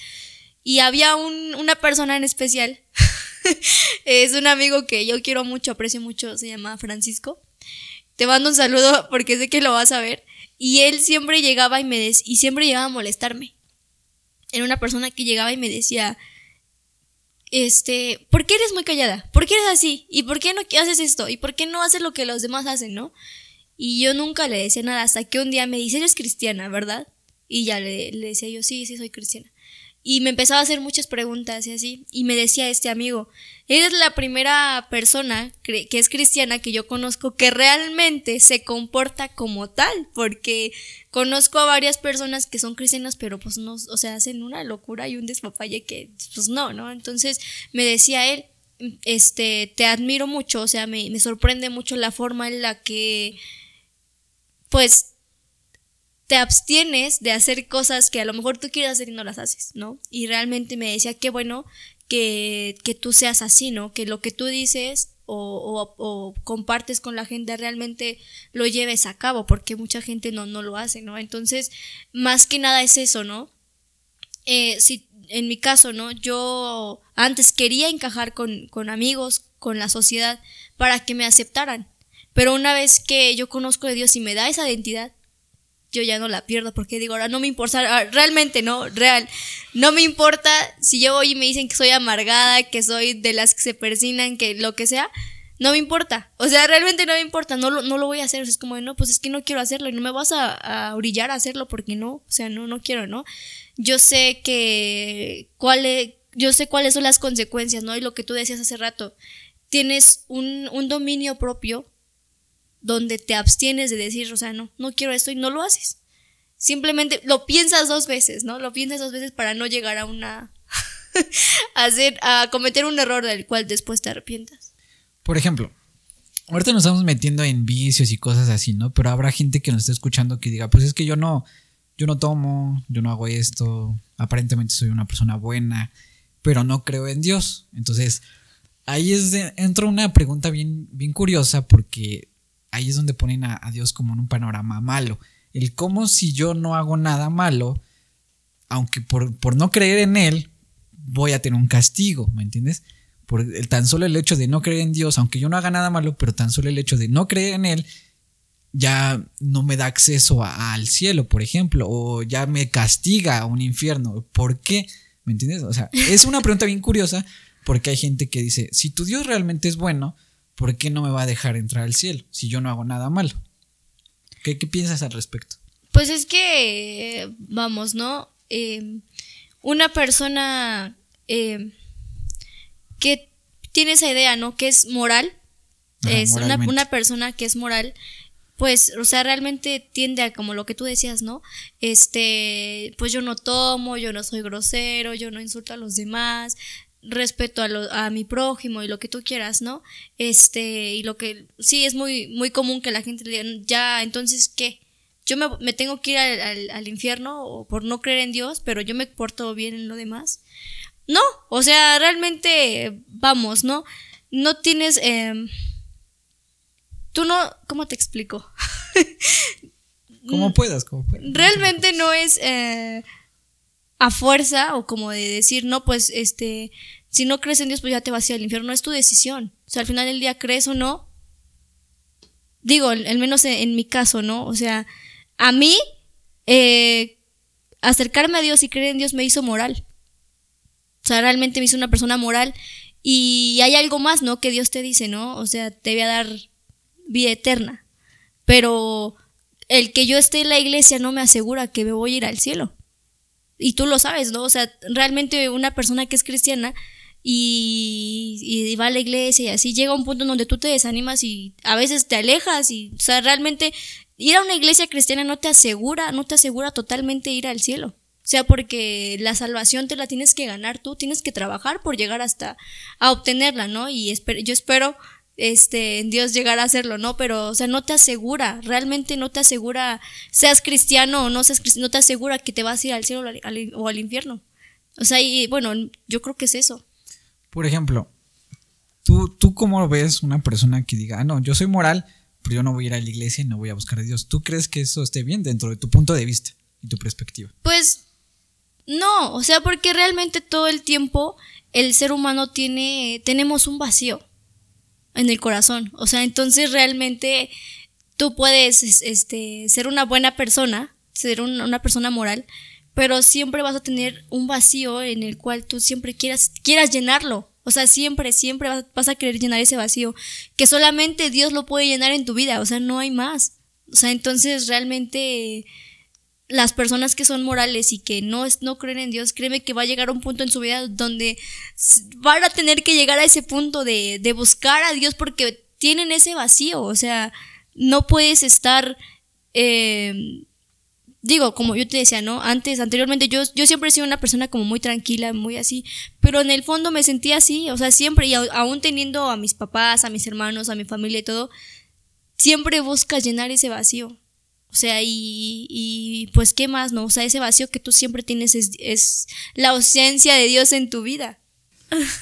Y había un, una persona en especial es un amigo que yo quiero mucho, aprecio mucho, se llama Francisco. Te mando un saludo porque sé que lo vas a ver. Y él siempre llegaba y me des y siempre llegaba a molestarme. Era una persona que llegaba y me decía, este, ¿por qué eres muy callada? ¿Por qué eres así? ¿Y por qué no haces esto? ¿Y por qué no haces lo que los demás hacen, no? Y yo nunca le decía nada hasta que un día me dice, eres cristiana, ¿verdad? Y ya le, le decía yo, sí, sí, soy cristiana. Y me empezaba a hacer muchas preguntas y así. Y me decía este amigo, eres la primera persona que es cristiana que yo conozco que realmente se comporta como tal. Porque conozco a varias personas que son cristianas, pero pues no, o sea, hacen una locura y un despapalle que pues no, ¿no? Entonces me decía él, este, te admiro mucho, o sea, me, me sorprende mucho la forma en la que pues te abstienes de hacer cosas que a lo mejor tú quieres hacer y no las haces, ¿no? Y realmente me decía, qué bueno que, que tú seas así, ¿no? Que lo que tú dices o, o, compartes con la gente realmente lo lleves a cabo, porque mucha gente no, no lo hace, ¿no? Entonces, más que nada es eso, ¿no? Eh, si, en mi caso, ¿no? Yo antes quería encajar con, con amigos, con la sociedad, para que me aceptaran. Pero una vez que yo conozco a Dios y me da esa identidad, yo ya no la pierdo porque digo, ahora no me importa, realmente no, real, no me importa si yo voy y me dicen que soy amargada, que soy de las que se persinan, que lo que sea, no me importa, o sea, realmente no me importa, no lo, no lo voy a hacer, es como, no, pues es que no quiero hacerlo y no me vas a, a orillar a hacerlo porque no, o sea, no, no quiero, ¿no? Yo sé que, cuál yo sé cuáles son las consecuencias, ¿no? Y lo que tú decías hace rato, tienes un, un dominio propio donde te abstienes de decir, o sea, no, no quiero esto y no lo haces. Simplemente lo piensas dos veces, ¿no? Lo piensas dos veces para no llegar a una... a, hacer, a cometer un error del cual después te arrepientas. Por ejemplo, ahorita nos estamos metiendo en vicios y cosas así, ¿no? Pero habrá gente que nos esté escuchando que diga, pues es que yo no, yo no tomo, yo no hago esto, aparentemente soy una persona buena, pero no creo en Dios. Entonces, ahí es de, entra una pregunta bien, bien curiosa porque ahí es donde ponen a, Dios como en un panorama malo. El cómo si yo no hago nada malo, aunque por, por, no creer en Él, voy a tener un castigo, ¿me entiendes? Por el, tan solo el hecho de no creer en Dios, aunque yo no haga nada malo, pero tan solo el hecho de no creer en Él, ya no me da acceso al cielo, por ejemplo, o ya me castiga a un infierno. ¿Por qué? ¿Me entiendes? O sea, es una pregunta bien curiosa porque hay gente que dice, si tu Dios realmente es bueno, ¿por qué no me va a dejar entrar al cielo si yo no hago nada malo? ¿Qué, piensas al respecto? Pues es que, vamos, ¿no? Em, una persona em, que tiene esa idea, ¿no? Que es moral, es una, una, persona que es moral, pues, o sea, realmente tiende a como lo que tú decías, ¿no? Este, pues yo no tomo, yo no soy grosero, yo no insulto a los demás, respeto a, lo, a mi prójimo y lo que tú quieras, ¿no? Este, y lo que sí es muy, muy común que la gente le diga, ya, entonces, ¿qué? Yo me, me tengo que ir al, al, infierno por no creer en Dios, pero yo me porto bien en lo demás. No, o sea, realmente, vamos, ¿no? No tienes... Em, tú no... ¿Cómo te explico? como puedas, como puedas. Realmente no es... Eh, a fuerza o como de decir, no, pues este, si no crees en Dios, pues ya te vas a ir al infierno. No es tu decisión. O sea, al final del día crees o no. Digo, al menos en, mi caso, ¿no? O sea, a mí, eh, acercarme a Dios y creer en Dios me hizo moral. O sea, realmente me hizo una persona moral. Y hay algo más, ¿no? Que Dios te dice, ¿no? O sea, te voy a dar vida eterna. Pero el que yo esté en la iglesia no me asegura que me voy a ir al cielo. Y tú lo sabes, ¿no? O sea, realmente una persona que es cristiana y, y, va a la iglesia y así llega un punto en donde tú te desanimas y a veces te alejas y, o sea, realmente ir a una iglesia cristiana no te asegura, no te asegura totalmente ir al cielo. O sea, porque la salvación te la tienes que ganar tú, tienes que trabajar por llegar hasta a obtenerla, ¿no? Y yo espero este, en Dios llegar a hacerlo, ¿no? Pero, o sea, no te asegura, realmente no te asegura, seas cristiano o no seas cristiano, no te asegura que te vas a ir al cielo o al infierno. O sea, y bueno, yo creo que es eso. Por ejemplo, ¿tú, tú cómo ves una persona que diga, ah, no, yo soy moral, pero yo no voy a ir a la iglesia y no voy a buscar a Dios? ¿Tú crees que eso esté bien dentro de tu punto de vista y tu perspectiva? Pues no, o sea, porque realmente todo el tiempo el ser humano tiene, tenemos un vacío en el corazón. O sea, entonces realmente tú puedes este, ser una buena persona, ser una persona moral, pero siempre vas a tener un vacío en el cual tú siempre quieras, quieras llenarlo. O sea, siempre, siempre vas, a querer llenar ese vacío, que solamente Dios lo puede llenar en tu vida, o sea, no hay más. O sea, entonces realmente las personas que son morales y que no, no creen en Dios, créeme que va a llegar un punto en su vida donde van a tener que llegar a ese punto de, de buscar a Dios porque tienen ese vacío, o sea, no puedes estar... Eh, digo, como yo te decía, ¿no? Antes, anteriormente, yo, yo siempre he sido una persona como muy tranquila, muy así, pero en el fondo me sentía así, o sea, siempre, y aún teniendo a mis papás, a mis hermanos, a mi familia y todo, siempre buscas llenar ese vacío. O sea, y, y pues, ¿qué más, no? O sea, ese vacío que tú siempre tienes es, es la ausencia de Dios en tu vida.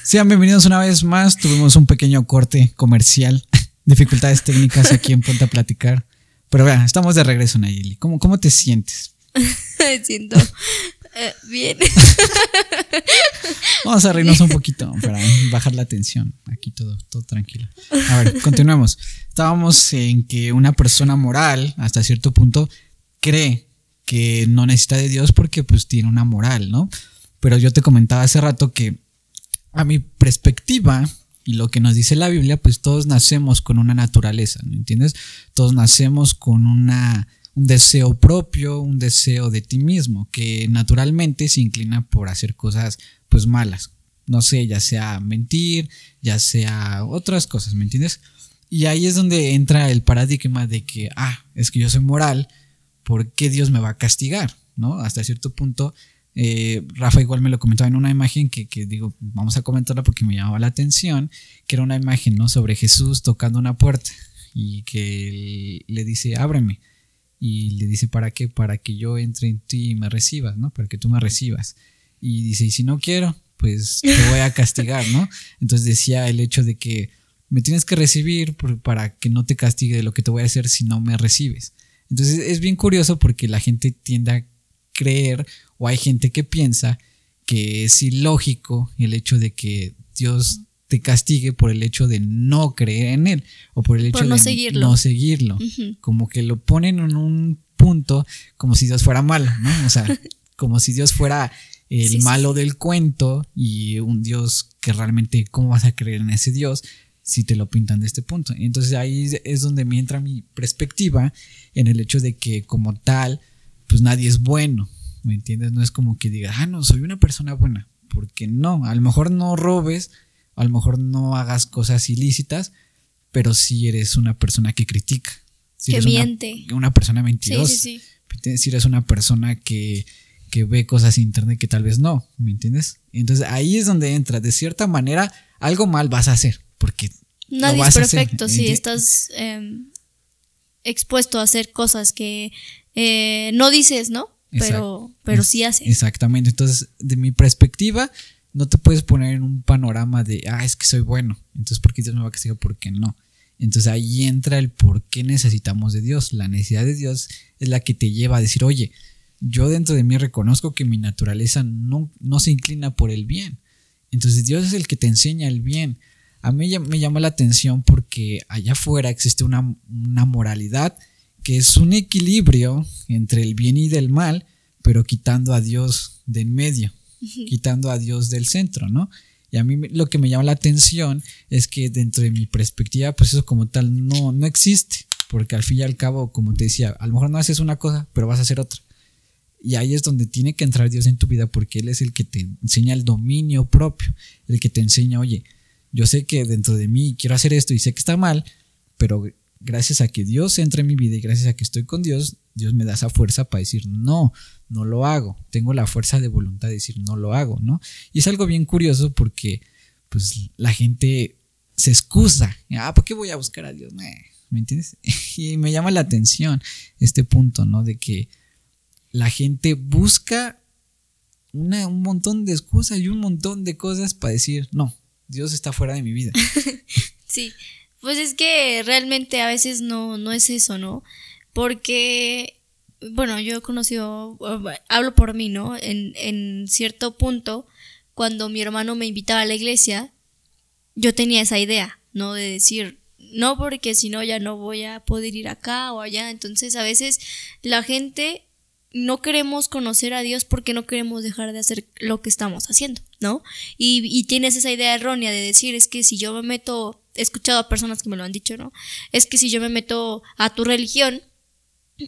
Sean bienvenidos una vez más. Tuvimos un pequeño corte comercial, dificultades técnicas aquí en Ponte a Platicar. Pero vean, estamos de regreso, Nayeli. ¿Cómo, cómo te sientes? Me siento eh, bien. Vamos a reírnos un poquito para bajar la tensión. Aquí todo, todo tranquilo. A ver, continuemos. Estábamos en que una persona moral, hasta cierto punto, cree que no necesita de Dios porque pues tiene una moral, ¿no? Pero yo te comentaba hace rato que a mi perspectiva, y lo que nos dice la Biblia, pues todos nacemos con una naturaleza, ¿no entiendes? Todos nacemos con una, un deseo propio, un deseo de ti mismo, que naturalmente se inclina por hacer cosas pues malas. No sé, ya sea mentir, ya sea otras cosas, ¿me entiendes? Y ahí es donde entra el paradigma de que, ah, es que yo soy moral, ¿por qué Dios me va a castigar? ¿No? Hasta cierto punto eh, Rafa igual me lo comentaba en una imagen que, digo, vamos a comentarla porque me llamaba la atención, que era una imagen, ¿no? Sobre Jesús tocando una puerta y que le dice, ábreme. Y le dice, ¿para qué? Para que yo entre en ti y me recibas, ¿no? Para que tú me recibas. Y dice, y si no quiero, pues te voy a castigar, ¿no? Entonces decía el hecho de que me tienes que recibir para que no te castigue de lo que te voy a hacer si no me recibes. Entonces es bien curioso porque la gente tiende a creer o hay gente que piensa que es ilógico el hecho de que Dios te castigue por el hecho de no creer en Él o por el hecho no de seguirlo. no seguirlo. Como que lo ponen en un punto como si Dios fuera malo, ¿no? O sea, como si Dios fuera el malo del cuento y un Dios que realmente, ¿cómo vas a creer en ese Dios? si te lo pintan de este punto. Entonces ahí es donde me entra mi perspectiva en el hecho de que como tal, pues nadie es bueno, ¿me entiendes? No es como que diga, ah, no, soy una persona buena, porque no, a lo mejor no robes, a lo mejor no hagas cosas ilícitas, pero sí eres una persona que critica. que miente. Una, persona mentirosa. Sí, sí, sí. Si eres una persona que, que ve cosas en internet que tal vez no, ¿me entiendes? Entonces ahí es donde entra, de cierta manera, algo mal vas a hacer, porque... Nadie es perfecto, si estás em, expuesto a hacer cosas que eh, no dices, ¿no? Pero, pero sí hace. Exactamente. Entonces, de mi perspectiva, no te puedes poner en un panorama de, ah, es que soy bueno. Entonces, ¿por qué Dios me va a castigar? ¿Por qué no? Entonces ahí entra el por qué necesitamos de Dios. La necesidad de Dios es la que te lleva a decir, oye, yo dentro de mí reconozco que mi naturaleza no, no se inclina por el bien. Entonces Dios es el que te enseña el bien. A mí me llama la atención porque allá afuera existe una, una moralidad que es un equilibrio entre el bien y del mal, pero quitando a Dios del medio, quitando a Dios del centro, ¿no? Y a mí lo que me llama la atención es que dentro de mi perspectiva, pues eso como tal no, no existe, porque al fin y al cabo, como te decía, a lo mejor no haces una cosa, pero vas a hacer otra. Y ahí es donde tiene que entrar Dios en tu vida, porque Él es el que te enseña el dominio propio, el que te enseña, oye, yo sé que dentro de mí quiero hacer esto y sé que está mal, pero gracias a que Dios entra en mi vida y gracias a que estoy con Dios, Dios me da esa fuerza para decir, no, no lo hago. Tengo la fuerza de voluntad de decir, no lo hago, ¿no? Y es algo bien curioso porque, pues, la gente se excusa. Ah, ¿por qué voy a buscar a Dios? ¿Me entiendes? Y me llama la atención este punto, ¿no? De que la gente busca una, un montón de excusas y un montón de cosas para decir, no, Dios está fuera de mi vida. sí, pues es que realmente a veces no, no es eso, ¿no? Porque, bueno, yo he conocido, hablo por mí, ¿no? En, en cierto punto, cuando mi hermano me invitaba a la iglesia, yo tenía esa idea, ¿no? De decir, no, porque si no ya no voy a poder ir acá o allá. Entonces, a veces la gente no queremos conocer a Dios porque no queremos dejar de hacer lo que estamos haciendo, ¿no? Y, y, tienes esa idea errónea de decir, es que si yo me meto, he escuchado a personas que me lo han dicho, ¿no? Es que si yo me meto a tu religión,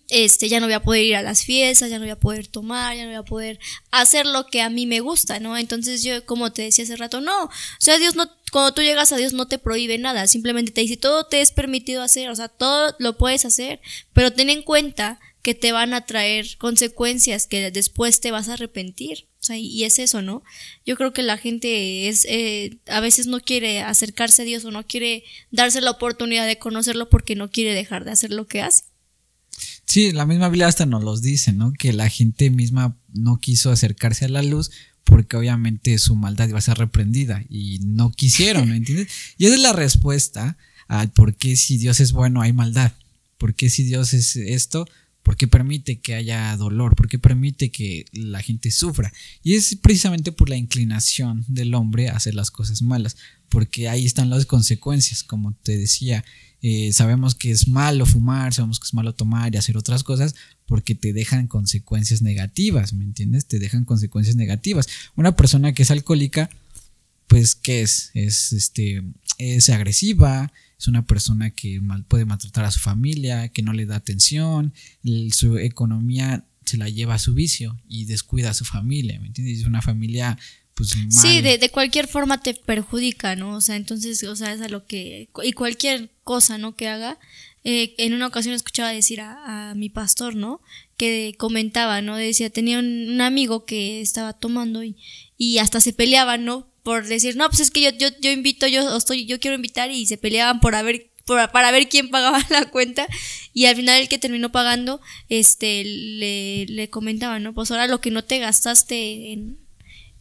este, ya no voy a poder ir a las fiestas, ya no voy a poder tomar, ya no voy a poder hacer lo que a mí me gusta, ¿no? Entonces yo, como te decía hace rato, no, o sea, Dios no, cuando tú llegas a Dios no te prohíbe nada, simplemente te dice, todo te es permitido hacer, o sea, todo lo puedes hacer, pero ten en cuenta que te van a traer consecuencias que después te vas a arrepentir. O sea, y es eso, ¿no? Yo creo que la gente es, eh, a veces no quiere acercarse a Dios o no quiere darse la oportunidad de conocerlo porque no quiere dejar de hacer lo que hace. Sí, la misma Biblia hasta nos los dice, ¿no? Que la gente misma no quiso acercarse a la luz porque obviamente su maldad iba a ser reprendida y no quisieron, ¿me entiendes? Y esa es la respuesta al por qué si Dios es bueno hay maldad, por qué si Dios es esto, por qué permite que haya dolor, por qué permite que la gente sufra. Y es precisamente por la inclinación del hombre a hacer las cosas malas, porque ahí están las consecuencias, como te decía, eh, sabemos que es malo fumar, sabemos que es malo tomar y hacer otras cosas porque te dejan consecuencias negativas, ¿me entiendes? Te dejan consecuencias negativas. Una persona que es alcohólica, pues, ¿qué es? Es, este, es agresiva, es una persona que mal, puede maltratar a su familia, que no le da atención, su economía se la lleva a su vicio y descuida a su familia, ¿me entiendes? Es una familia pues Sí, de, de, cualquier forma te perjudica, ¿no? O sea, entonces, o sea, es a lo que, y cualquier cosa, ¿no? Que haga. Eh, en una ocasión escuchaba decir a, mi pastor, ¿no? Que comentaba, ¿no? Decía, tenía un, amigo que estaba tomando y, y hasta se peleaban, ¿no? Por decir, no, pues es que yo, yo, yo invito, yo estoy, yo quiero invitar y se peleaban por haber por, para ver quién pagaba la cuenta y al final el que terminó pagando este le, le comentaba no pues ahora lo que no te gastaste en,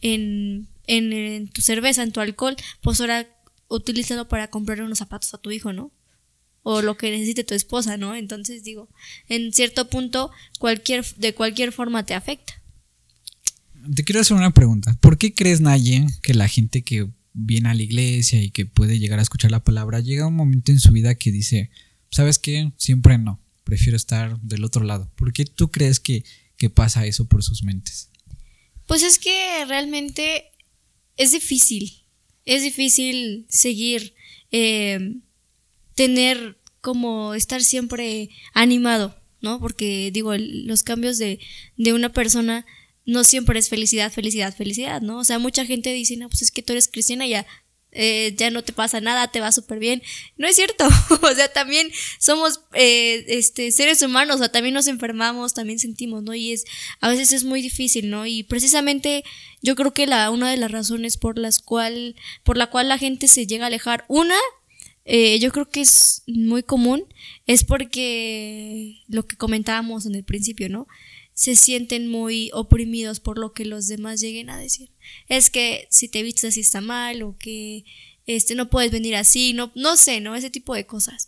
en, en, tu cerveza, en tu alcohol, pues ahora utilízalo para comprar unos zapatos a tu hijo, ¿no? O lo que necesite tu esposa, ¿no? Entonces digo, en cierto punto, cualquier, de cualquier forma te afecta. Te quiero hacer una pregunta. ¿Por qué crees, Naye, que la gente que viene a la iglesia y que puede llegar a escuchar la palabra, llega un momento en su vida que dice, ¿sabes qué? Siempre no, prefiero estar del otro lado. ¿Por qué tú crees que, que pasa eso por sus mentes? Pues es que realmente es difícil, es difícil seguir, eh, tener como estar siempre animado, ¿no? Porque digo, los cambios de, de una persona no siempre es felicidad, felicidad, felicidad, ¿no? O sea, mucha gente dice, no, pues es que tú eres cristiana, ya eh, ya no te pasa nada, te va súper bien. No es cierto, o sea, también somos eh, este, seres humanos, o sea, también nos enfermamos, también sentimos, ¿no? Y es, a veces es muy difícil, ¿no? Y precisamente yo creo que la, una de las razones por las cual, por la cual la gente se llega a alejar, una, eh, yo creo que es muy común, es porque lo que comentábamos en el principio, ¿no? Se sienten muy oprimidos por lo que los demás lleguen a decir. Es que si te vistes así está mal o que este no puedes venir así, no no sé, ¿no? Ese tipo de cosas.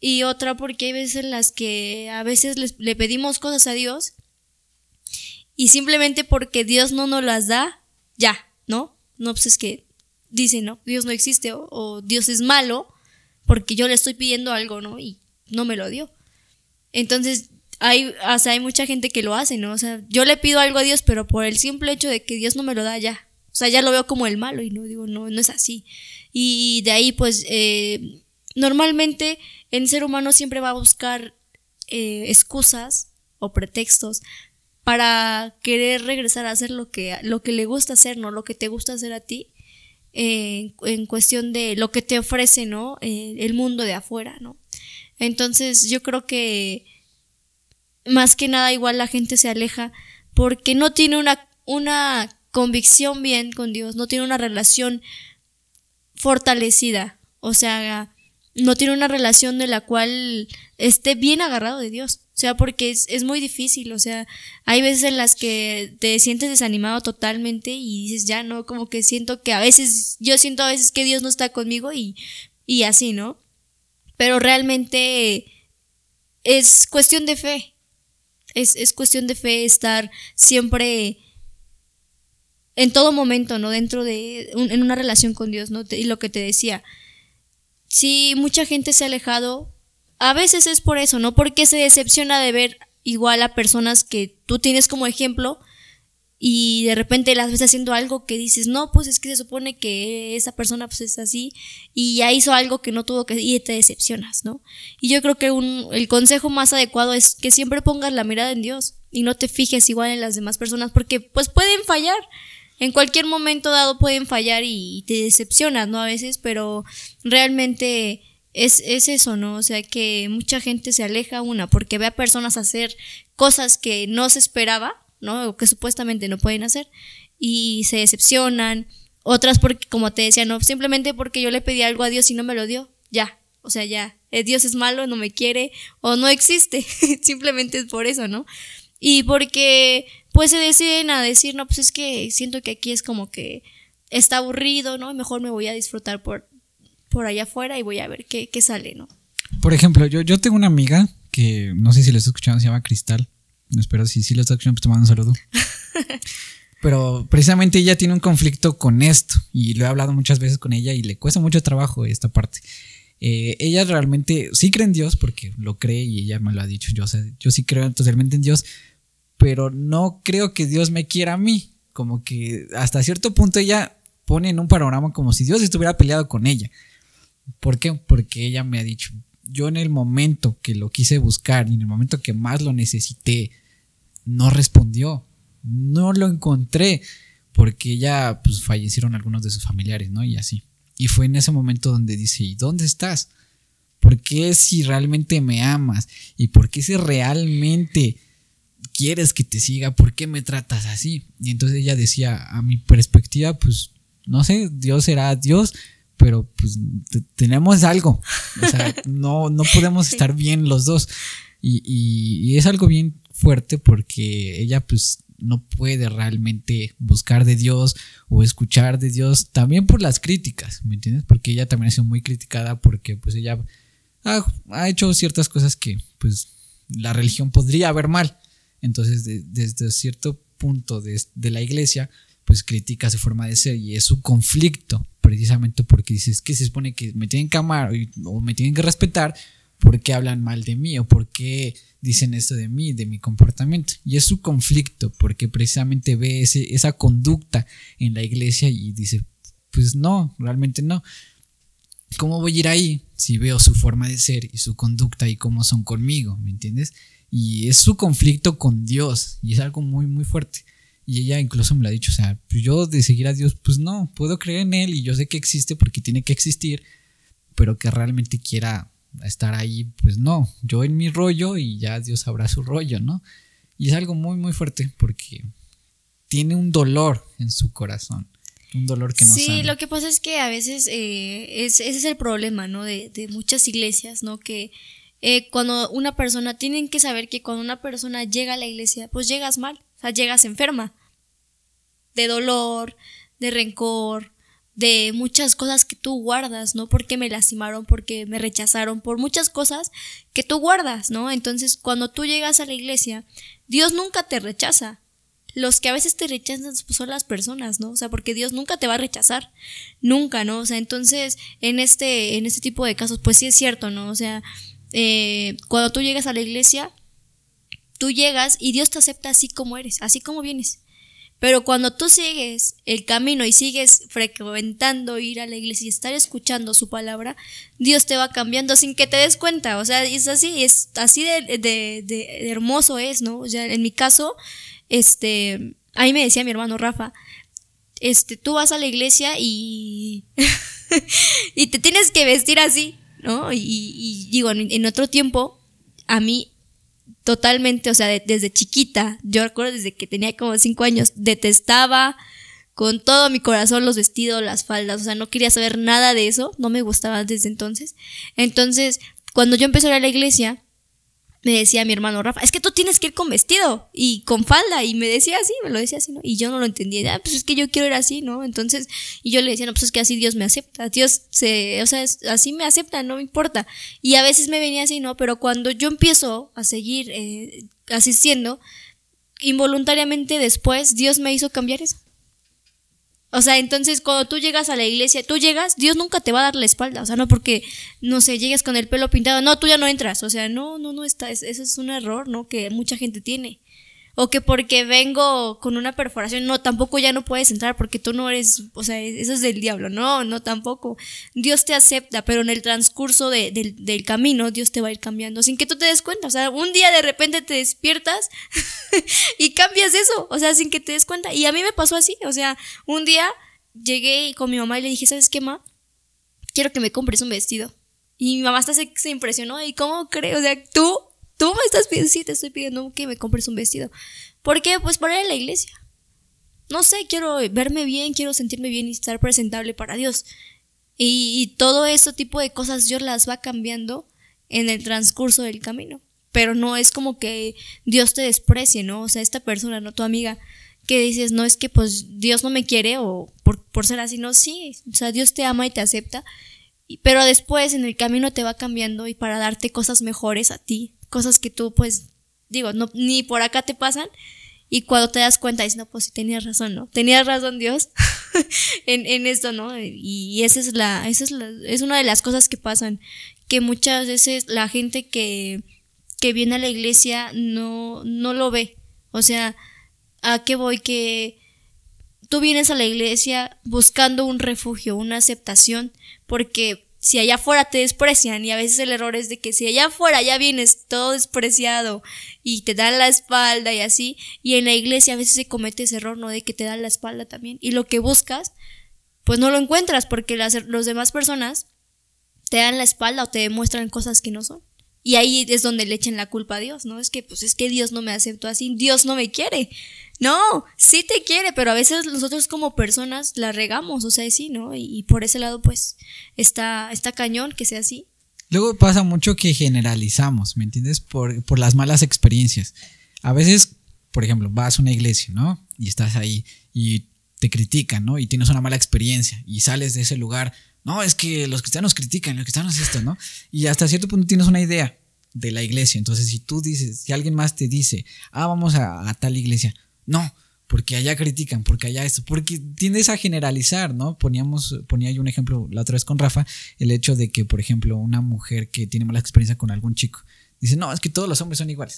Y otra porque hay veces en las que a veces le pedimos cosas a Dios y simplemente porque Dios no nos las da, ya, ¿no? No, pues es que dice, no, Dios no existe o, Dios es malo porque yo le estoy pidiendo algo, ¿no? Y no me lo dio. Entonces, hay, hay mucha gente que lo hace, ¿no? O sea, yo le pido algo a Dios, pero por el simple hecho de que Dios no me lo da, ya. O sea, ya lo veo como el malo y no digo, no, no es así. Y de ahí, pues, eh, normalmente el ser humano siempre va a buscar eh, excusas o pretextos para querer regresar a hacer lo que, lo que le gusta hacer, ¿no? Lo que te gusta hacer a ti. Eh, en cuestión de lo que te ofrece, ¿no? el mundo de afuera, ¿no? Entonces yo creo que más que nada igual la gente se aleja porque no tiene una, una convicción bien con Dios, no tiene una relación fortalecida, o sea, no tiene una relación de la cual esté bien agarrado de Dios. O sea, porque es, es, muy difícil, o sea, hay veces en las que te sientes desanimado totalmente y dices, ya no, como que siento que a veces, yo siento a veces que Dios no está conmigo y, y así, ¿no? Pero realmente es cuestión de fe, es, es cuestión de fe estar siempre en todo momento, ¿no? Dentro de, en una relación con Dios, ¿no? Y lo que te decía, si mucha gente se ha alejado, a veces es por eso, ¿no? Porque se decepciona de ver igual a personas que tú tienes como ejemplo y de repente las ves haciendo algo que dices, no, pues es que se supone que esa persona pues es así y ya hizo algo que no tuvo que y te decepcionas, ¿no? Y yo creo que el consejo más adecuado es que siempre pongas la mirada en Dios y no te fijes igual en las demás personas porque pues pueden fallar. En cualquier momento dado pueden fallar y te decepcionas, ¿no? A veces, pero realmente es, es eso, ¿no? O sea, que mucha gente se aleja una porque ve a personas hacer cosas que no se esperaba ¿no? que supuestamente no pueden hacer y se decepcionan. Otras porque, como te decía, no, simplemente porque yo le pedí algo a Dios y no me lo dio. Ya, o sea, ya, eh, Dios es malo, no me quiere o no existe. simplemente es por eso, ¿no? Y porque pues se deciden a decir, no, pues es que siento que aquí es como que está aburrido, ¿no? Mejor me voy a disfrutar por, por allá afuera y voy a ver qué, qué sale, ¿no? Por ejemplo, yo, yo tengo una amiga que no sé si la estoy escuchando, se llama Cristal. Espero si sí está escuchando, pues te mando un saludo. Pero precisamente ella tiene un conflicto con esto y lo he hablado muchas veces con ella y le cuesta mucho trabajo esta parte. Eh, ella realmente sí cree en Dios porque lo cree y ella me lo ha dicho. Yo, yo sí creo totalmente en Dios, pero no creo que Dios me quiera a mí. Como que hasta cierto punto ella pone en un panorama como si Dios estuviera peleado con ella. ¿Por qué? Porque ella me ha dicho, yo en el momento que lo quise buscar y en el momento que más lo necesité, no respondió, no lo encontré, porque ya pues fallecieron algunos de sus familiares, ¿no? Y así. Y fue en ese momento donde dice, ¿y dónde estás? ¿Por qué si realmente me amas? ¿Y por qué si realmente quieres que te siga? ¿Por qué me tratas así? Y entonces ella decía, a mi perspectiva, pues, no sé, Dios será Dios, pero pues tenemos algo. O sea, no, no podemos estar bien los dos. Y, y, es algo bien fuerte porque ella pues no puede realmente buscar de Dios o escuchar de Dios también por las críticas, ¿me entiendes? Porque ella también ha sido muy criticada porque pues ella ha, hecho ciertas cosas que pues la religión podría ver mal. Entonces desde cierto punto de, de, la iglesia pues critica su forma de ser y es su conflicto precisamente porque dices que se supone que me tienen que amar o me tienen que respetar por qué hablan mal de mí o por qué dicen esto de mí, de mi comportamiento. Y es su conflicto, porque precisamente ve ese, esa conducta en la iglesia y dice, pues no, realmente no. ¿Cómo voy a ir ahí si veo su forma de ser y su conducta y cómo son conmigo? ¿Me entiendes? Y es su conflicto con Dios y es algo muy, muy fuerte. Y ella incluso me lo ha dicho, o sea, pues yo de seguir a Dios, pues no, puedo creer en Él y yo sé que existe porque tiene que existir, pero que realmente quiera estar ahí, pues no, yo en mi rollo y ya Dios sabrá su rollo, ¿no? Y es algo muy, muy fuerte porque tiene un dolor en su corazón. Un dolor que no Sí, lo que pasa es que a veces eh, ese es el problema, ¿no? De, muchas iglesias, ¿no? Que eh, cuando una persona, tienen que saber que cuando una persona llega a la iglesia, pues llegas mal, o sea, llegas enferma. De dolor, de rencor, de muchas cosas que tú guardas, ¿no? Porque me lastimaron, porque me rechazaron, por muchas cosas que tú guardas, ¿no? Entonces, cuando tú llegas a la iglesia, Dios nunca te rechaza. los que a veces te rechazan pues, son las personas, ¿no? O sea, porque Dios nunca te va a rechazar, nunca, ¿no? O sea, entonces, en este, en este tipo de casos, pues sí es cierto, ¿no? O sea, eh, cuando tú llegas a la iglesia, tú llegas y Dios te acepta así como eres, así como vienes. Pero cuando tú sigues el camino y sigues frecuentando ir a la iglesia y estar escuchando su palabra, Dios te va cambiando sin que te des cuenta. O sea, es así, es así de, de, hermoso es, ¿no? O sea, en mi caso, este, ahí me decía mi hermano Rafa, este, tú vas a la iglesia y, y te tienes que vestir así, ¿no? Y, digo, en, otro tiempo, a mí totalmente, o sea, desde chiquita, yo recuerdo desde que tenía como cinco años, detestaba con todo mi corazón los vestidos, las faldas, o sea, no quería saber nada de eso, no me gustaba desde entonces. Entonces, cuando yo empecé a ir a la iglesia, me decía mi hermano Rafa, es que tú tienes que ir con vestido y con falda. Y me decía así, me lo decía así, ¿no? Y yo no lo entendía. Ah, pues es que yo quiero ir así, ¿no? Entonces, y yo le decía, no, pues es que así Dios me acepta. Dios se, o sea, así me acepta, no me importa. Y a veces me venía así, ¿no? Pero cuando yo empiezo a seguir eh, asistiendo, involuntariamente después, Dios me hizo cambiar eso. O sea, entonces cuando tú llegas a la iglesia, tú llegas, Dios nunca te va a dar la espalda. O sea, no porque, no sé, llegues con el pelo pintado, no, tú ya no entras. O sea, no, no, no está, eso es un error, ¿no? Que mucha gente tiene o que porque vengo con una perforación, no, tampoco ya no puedes entrar porque tú no eres, o sea, eso es del diablo, no, no tampoco. Dios te acepta, pero en el transcurso del camino Dios te va a ir cambiando sin que tú te des cuenta, o sea, un día de repente te despiertas y cambias eso, o sea, sin que te des cuenta. Y a mí me pasó así, o sea, un día llegué con mi mamá y le dije, ¿sabes qué, ma? Quiero que me compres un vestido. Y mi mamá hasta se, se impresionó, ¿y cómo crees? O sea, tú Tú me estás pidiendo, sí, te estoy pidiendo que me compres un vestido. ¿Por qué? Pues para ir a la iglesia. No sé, quiero verme bien, quiero sentirme bien y estar presentable para Dios. Y, todo ese tipo de cosas Dios las va cambiando en el transcurso del camino. Pero no es como que Dios te desprecie, ¿no? O sea, esta persona, ¿no? Tu amiga, que dices, no es que pues Dios no me quiere o por, por ser así, no, sí, o sea, Dios te ama y te acepta, pero después en el camino te va cambiando y para darte cosas mejores a ti, cosas que tú pues digo, no, ni por acá te pasan y cuando te das cuenta dices, no, pues sí tenías razón, ¿no? Tenías razón Dios en, en, esto, ¿no? Y esa es la, esa es es una de las cosas que pasan, que muchas veces la gente que, que viene a la iglesia no, no lo ve. O sea, ¿a qué voy? Que tú vienes a la iglesia buscando un refugio, una aceptación, porque si allá afuera te desprecian y a veces el error es de que si allá afuera ya vienes todo despreciado y te dan la espalda y así, y en la iglesia a veces se comete ese error, ¿no? De que te dan la espalda también y lo que buscas, pues no lo encuentras porque las los demás personas te dan la espalda o te demuestran cosas que no son. Y ahí es donde le echen la culpa a Dios, ¿no? Es que, pues es que Dios no me aceptó así, Dios no me quiere. No, sí te quiere, pero a veces nosotros como personas la regamos, o sea, sí, ¿no? Y, por ese lado, pues, está, está cañón que sea así. Luego pasa mucho que generalizamos, ¿me entiendes? Por, por las malas experiencias. A veces, por ejemplo, vas a una iglesia, ¿no? Y estás ahí y te critican, ¿no? Y tienes una mala experiencia y sales de ese lugar. No, es que los cristianos critican, los cristianos esto, ¿no? Y hasta cierto punto tienes una idea de la iglesia. Entonces, si tú dices, si alguien más te dice, ah, vamos a tal iglesia, no, porque allá critican, porque allá esto, porque tiendes a generalizar, ¿no? Poníamos, ponía yo un ejemplo la otra vez con Rafa, el hecho de que, por ejemplo, una mujer que tiene mala experiencia con algún chico, dice, no, es que todos los hombres son iguales.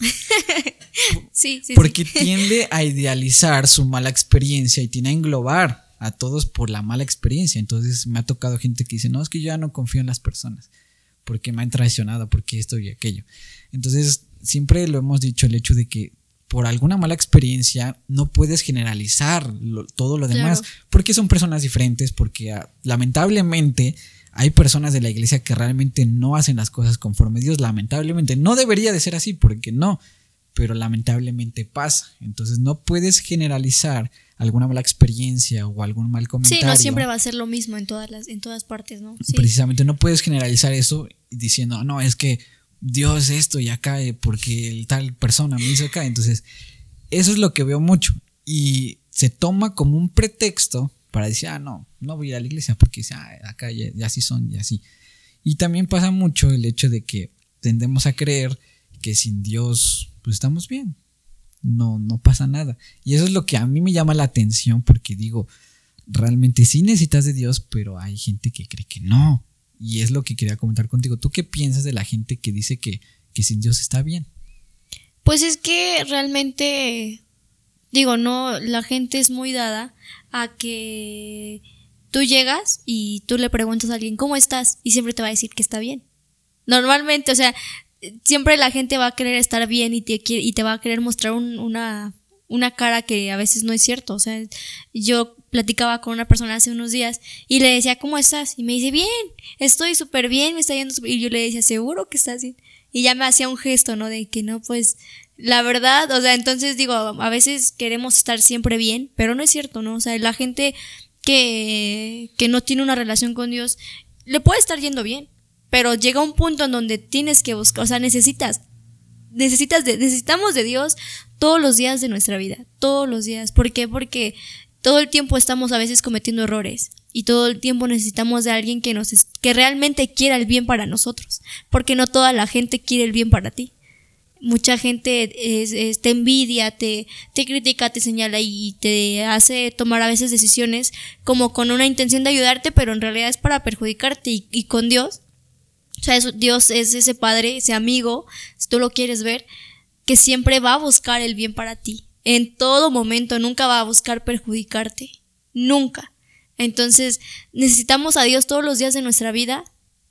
sí, sí. Porque tiende a idealizar su mala experiencia y tiene a englobar a todos por la mala experiencia. Entonces me ha tocado gente que dice, no, es que yo ya no confío en las personas, porque me han traicionado, porque esto y aquello. Entonces, siempre lo hemos dicho, el hecho de que por alguna mala experiencia no puedes generalizar todo lo demás, porque son personas diferentes, porque ah, lamentablemente hay personas de la iglesia que realmente no hacen las cosas conforme Dios, lamentablemente no debería de ser así, porque no, pero lamentablemente pasa, entonces no puedes generalizar alguna mala experiencia o algún mal comentario. Sí, no siempre va a ser lo mismo en todas las en todas partes, ¿no? Precisamente no puedes generalizar eso diciendo, "No, es que Dios esto y acá eh, porque el tal persona me hizo acá. Entonces, eso es lo que veo mucho. Y se toma como un pretexto para decir, ah, no, no voy a la iglesia porque ah, acá ya, ya así son y así. Y también pasa mucho el hecho de que tendemos a creer que sin Dios, pues estamos bien. no, no pasa nada. Y eso es lo que a mí me llama la atención porque digo, realmente sí necesitas de Dios, pero hay gente que cree que no. Y es lo que quería comentar contigo. ¿Tú qué piensas de la gente que dice que, que sin Dios está bien? Pues es que realmente, digo, no, la gente es muy dada a que tú llegas y tú le preguntas a alguien, ¿cómo estás? Y siempre te va a decir que está bien. Normalmente, o sea, siempre la gente va a querer estar bien y te, y te va a querer mostrar una, una cara que a veces no es cierto. O sea, yo platicaba con una persona hace unos días y le decía, ¿cómo estás? Y me dice, bien, estoy súper bien, me está yendo Y yo le decía, ¿seguro que estás bien? Y ya me hacía un gesto, ¿no? De que no, pues, la verdad, o sea, entonces digo, a veces queremos estar siempre bien, pero no es cierto, ¿no? O sea, la gente que, que no tiene una relación con Dios, le puede estar yendo bien, pero llega un punto en donde tienes que buscar, o sea, necesitas, necesitas de, necesitamos de Dios todos los días de nuestra vida, todos los días. ¿Por qué? Porque todo el tiempo estamos a veces cometiendo errores y todo el tiempo necesitamos de alguien que nos que realmente quiera el bien para nosotros, porque no toda la gente quiere el bien para ti. Mucha gente te envidia, te, te critica, te señala y te hace tomar a veces decisiones como con una intención de ayudarte, pero en realidad es para perjudicarte y con Dios o sea, Dios es ese padre, ese amigo, si tú lo quieres ver, que siempre va a buscar el bien para ti. En todo momento, nunca va a buscar perjudicarte. Nunca. Entonces, necesitamos a Dios todos los días de nuestra vida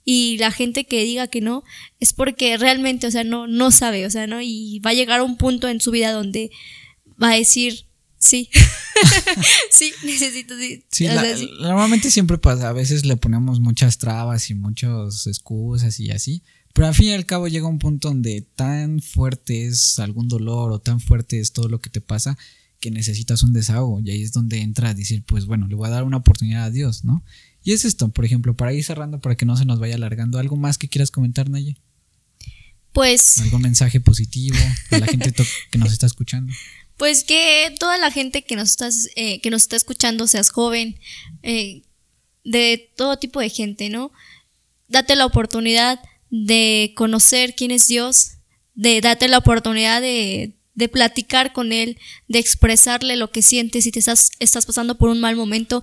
y la gente que diga que no es porque realmente, o sea, no, no sabe, o sea, ¿no? Y va a llegar a un punto en su vida donde va a decir, sí, sí, necesito, sí. sí, Normalmente siempre pasa, a veces le ponemos muchas trabas y muchas excusas y así, pero al fin y al cabo llega un punto donde tan fuerte es algún dolor o tan fuerte es todo lo que te pasa que necesitas un desahogo y ahí es donde entra a decir, pues bueno, le voy a dar una oportunidad a Dios, ¿no? Y es esto, por ejemplo, para ir cerrando, para que no se nos vaya alargando, ¿algo más que quieras comentar, Naye? Pues... ¿Algún mensaje positivo de la gente que nos está escuchando? Pues que toda la gente que nos, estás, eh, que nos está escuchando, seas joven, eh, de todo tipo de gente, ¿no? Date la oportunidad de conocer quién es Dios, de date la oportunidad de, de platicar con Él, de expresarle lo que sientes si te estás, estás pasando por un mal momento.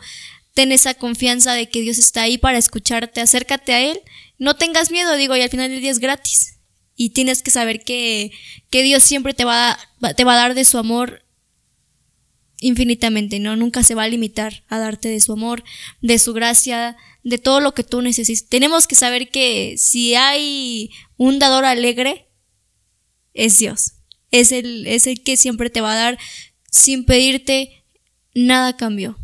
Ten esa confianza de que Dios está ahí para escucharte, acércate a Él, no tengas miedo, digo, y al final del día es gratis y tienes que saber que, que Dios siempre te va, a, te va a dar de su amor infinitamente, ¿no? Nunca se va a limitar a darte de su amor, de su gracia, de todo lo que tú necesites. Tenemos que saber que si hay un dador alegre, es Dios. Es el, es el que siempre te va a dar sin pedirte nada cambio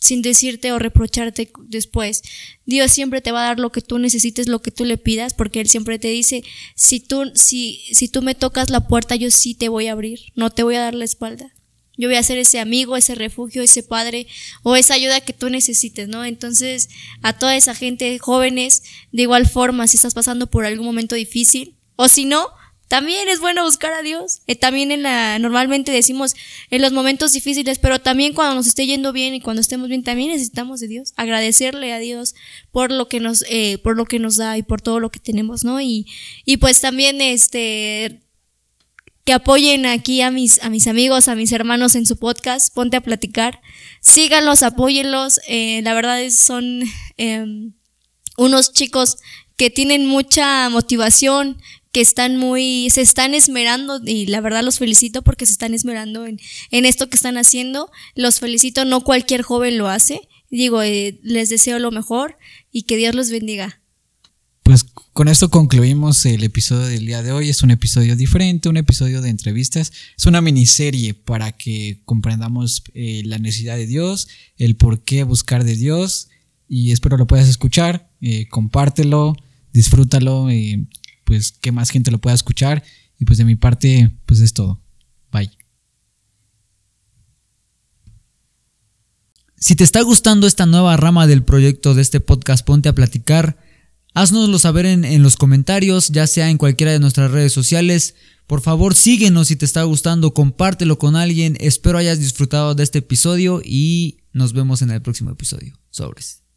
sin decirte o reprocharte después. Dios siempre te va a dar lo que tú necesites, lo que tú le pidas, porque Él siempre te dice, si tú, si, si tú me tocas la puerta, yo sí te voy a abrir, no te voy a dar la espalda. Yo voy a ser ese amigo, ese refugio, ese padre o esa ayuda que tú necesites, ¿no? Entonces, a toda esa gente, jóvenes, de igual forma, si estás pasando por algún momento difícil, o si no, también es bueno buscar a Dios. Eh, también en la, normalmente decimos en los momentos difíciles, pero también cuando nos esté yendo bien y cuando estemos bien, también necesitamos de Dios. Agradecerle a Dios por lo que nos, eh, por lo que nos da y por todo lo que tenemos, ¿no? Y, y pues también este que apoyen aquí a mis, a mis amigos, a mis hermanos en su podcast, ponte a platicar. Síganlos, apóyenlos. Eh, la verdad es, son em, unos chicos que tienen mucha motivación, que están muy, se están esmerando y la verdad los felicito porque se están esmerando en, en esto que están haciendo. Los felicito, no cualquier joven lo hace. Digo, eh, les deseo lo mejor y que Dios los bendiga. Pues con esto concluimos el episodio del día de hoy. Es un episodio diferente, un episodio de entrevistas. Es una miniserie para que comprendamos eh, la necesidad de Dios, el por qué buscar de Dios. Y espero lo puedas escuchar. Eh, compártelo, disfrútalo pues que más gente lo pueda escuchar. Y pues de mi parte, pues es todo. Bye. Si te está gustando esta nueva rama del proyecto de este podcast, ponte a platicar. Haznoslo saber en, en, los comentarios, ya sea en cualquiera de nuestras redes sociales. Por favor, síguenos si te está gustando, compártelo con alguien. Espero hayas disfrutado de este episodio y nos vemos en el próximo episodio. Sobres.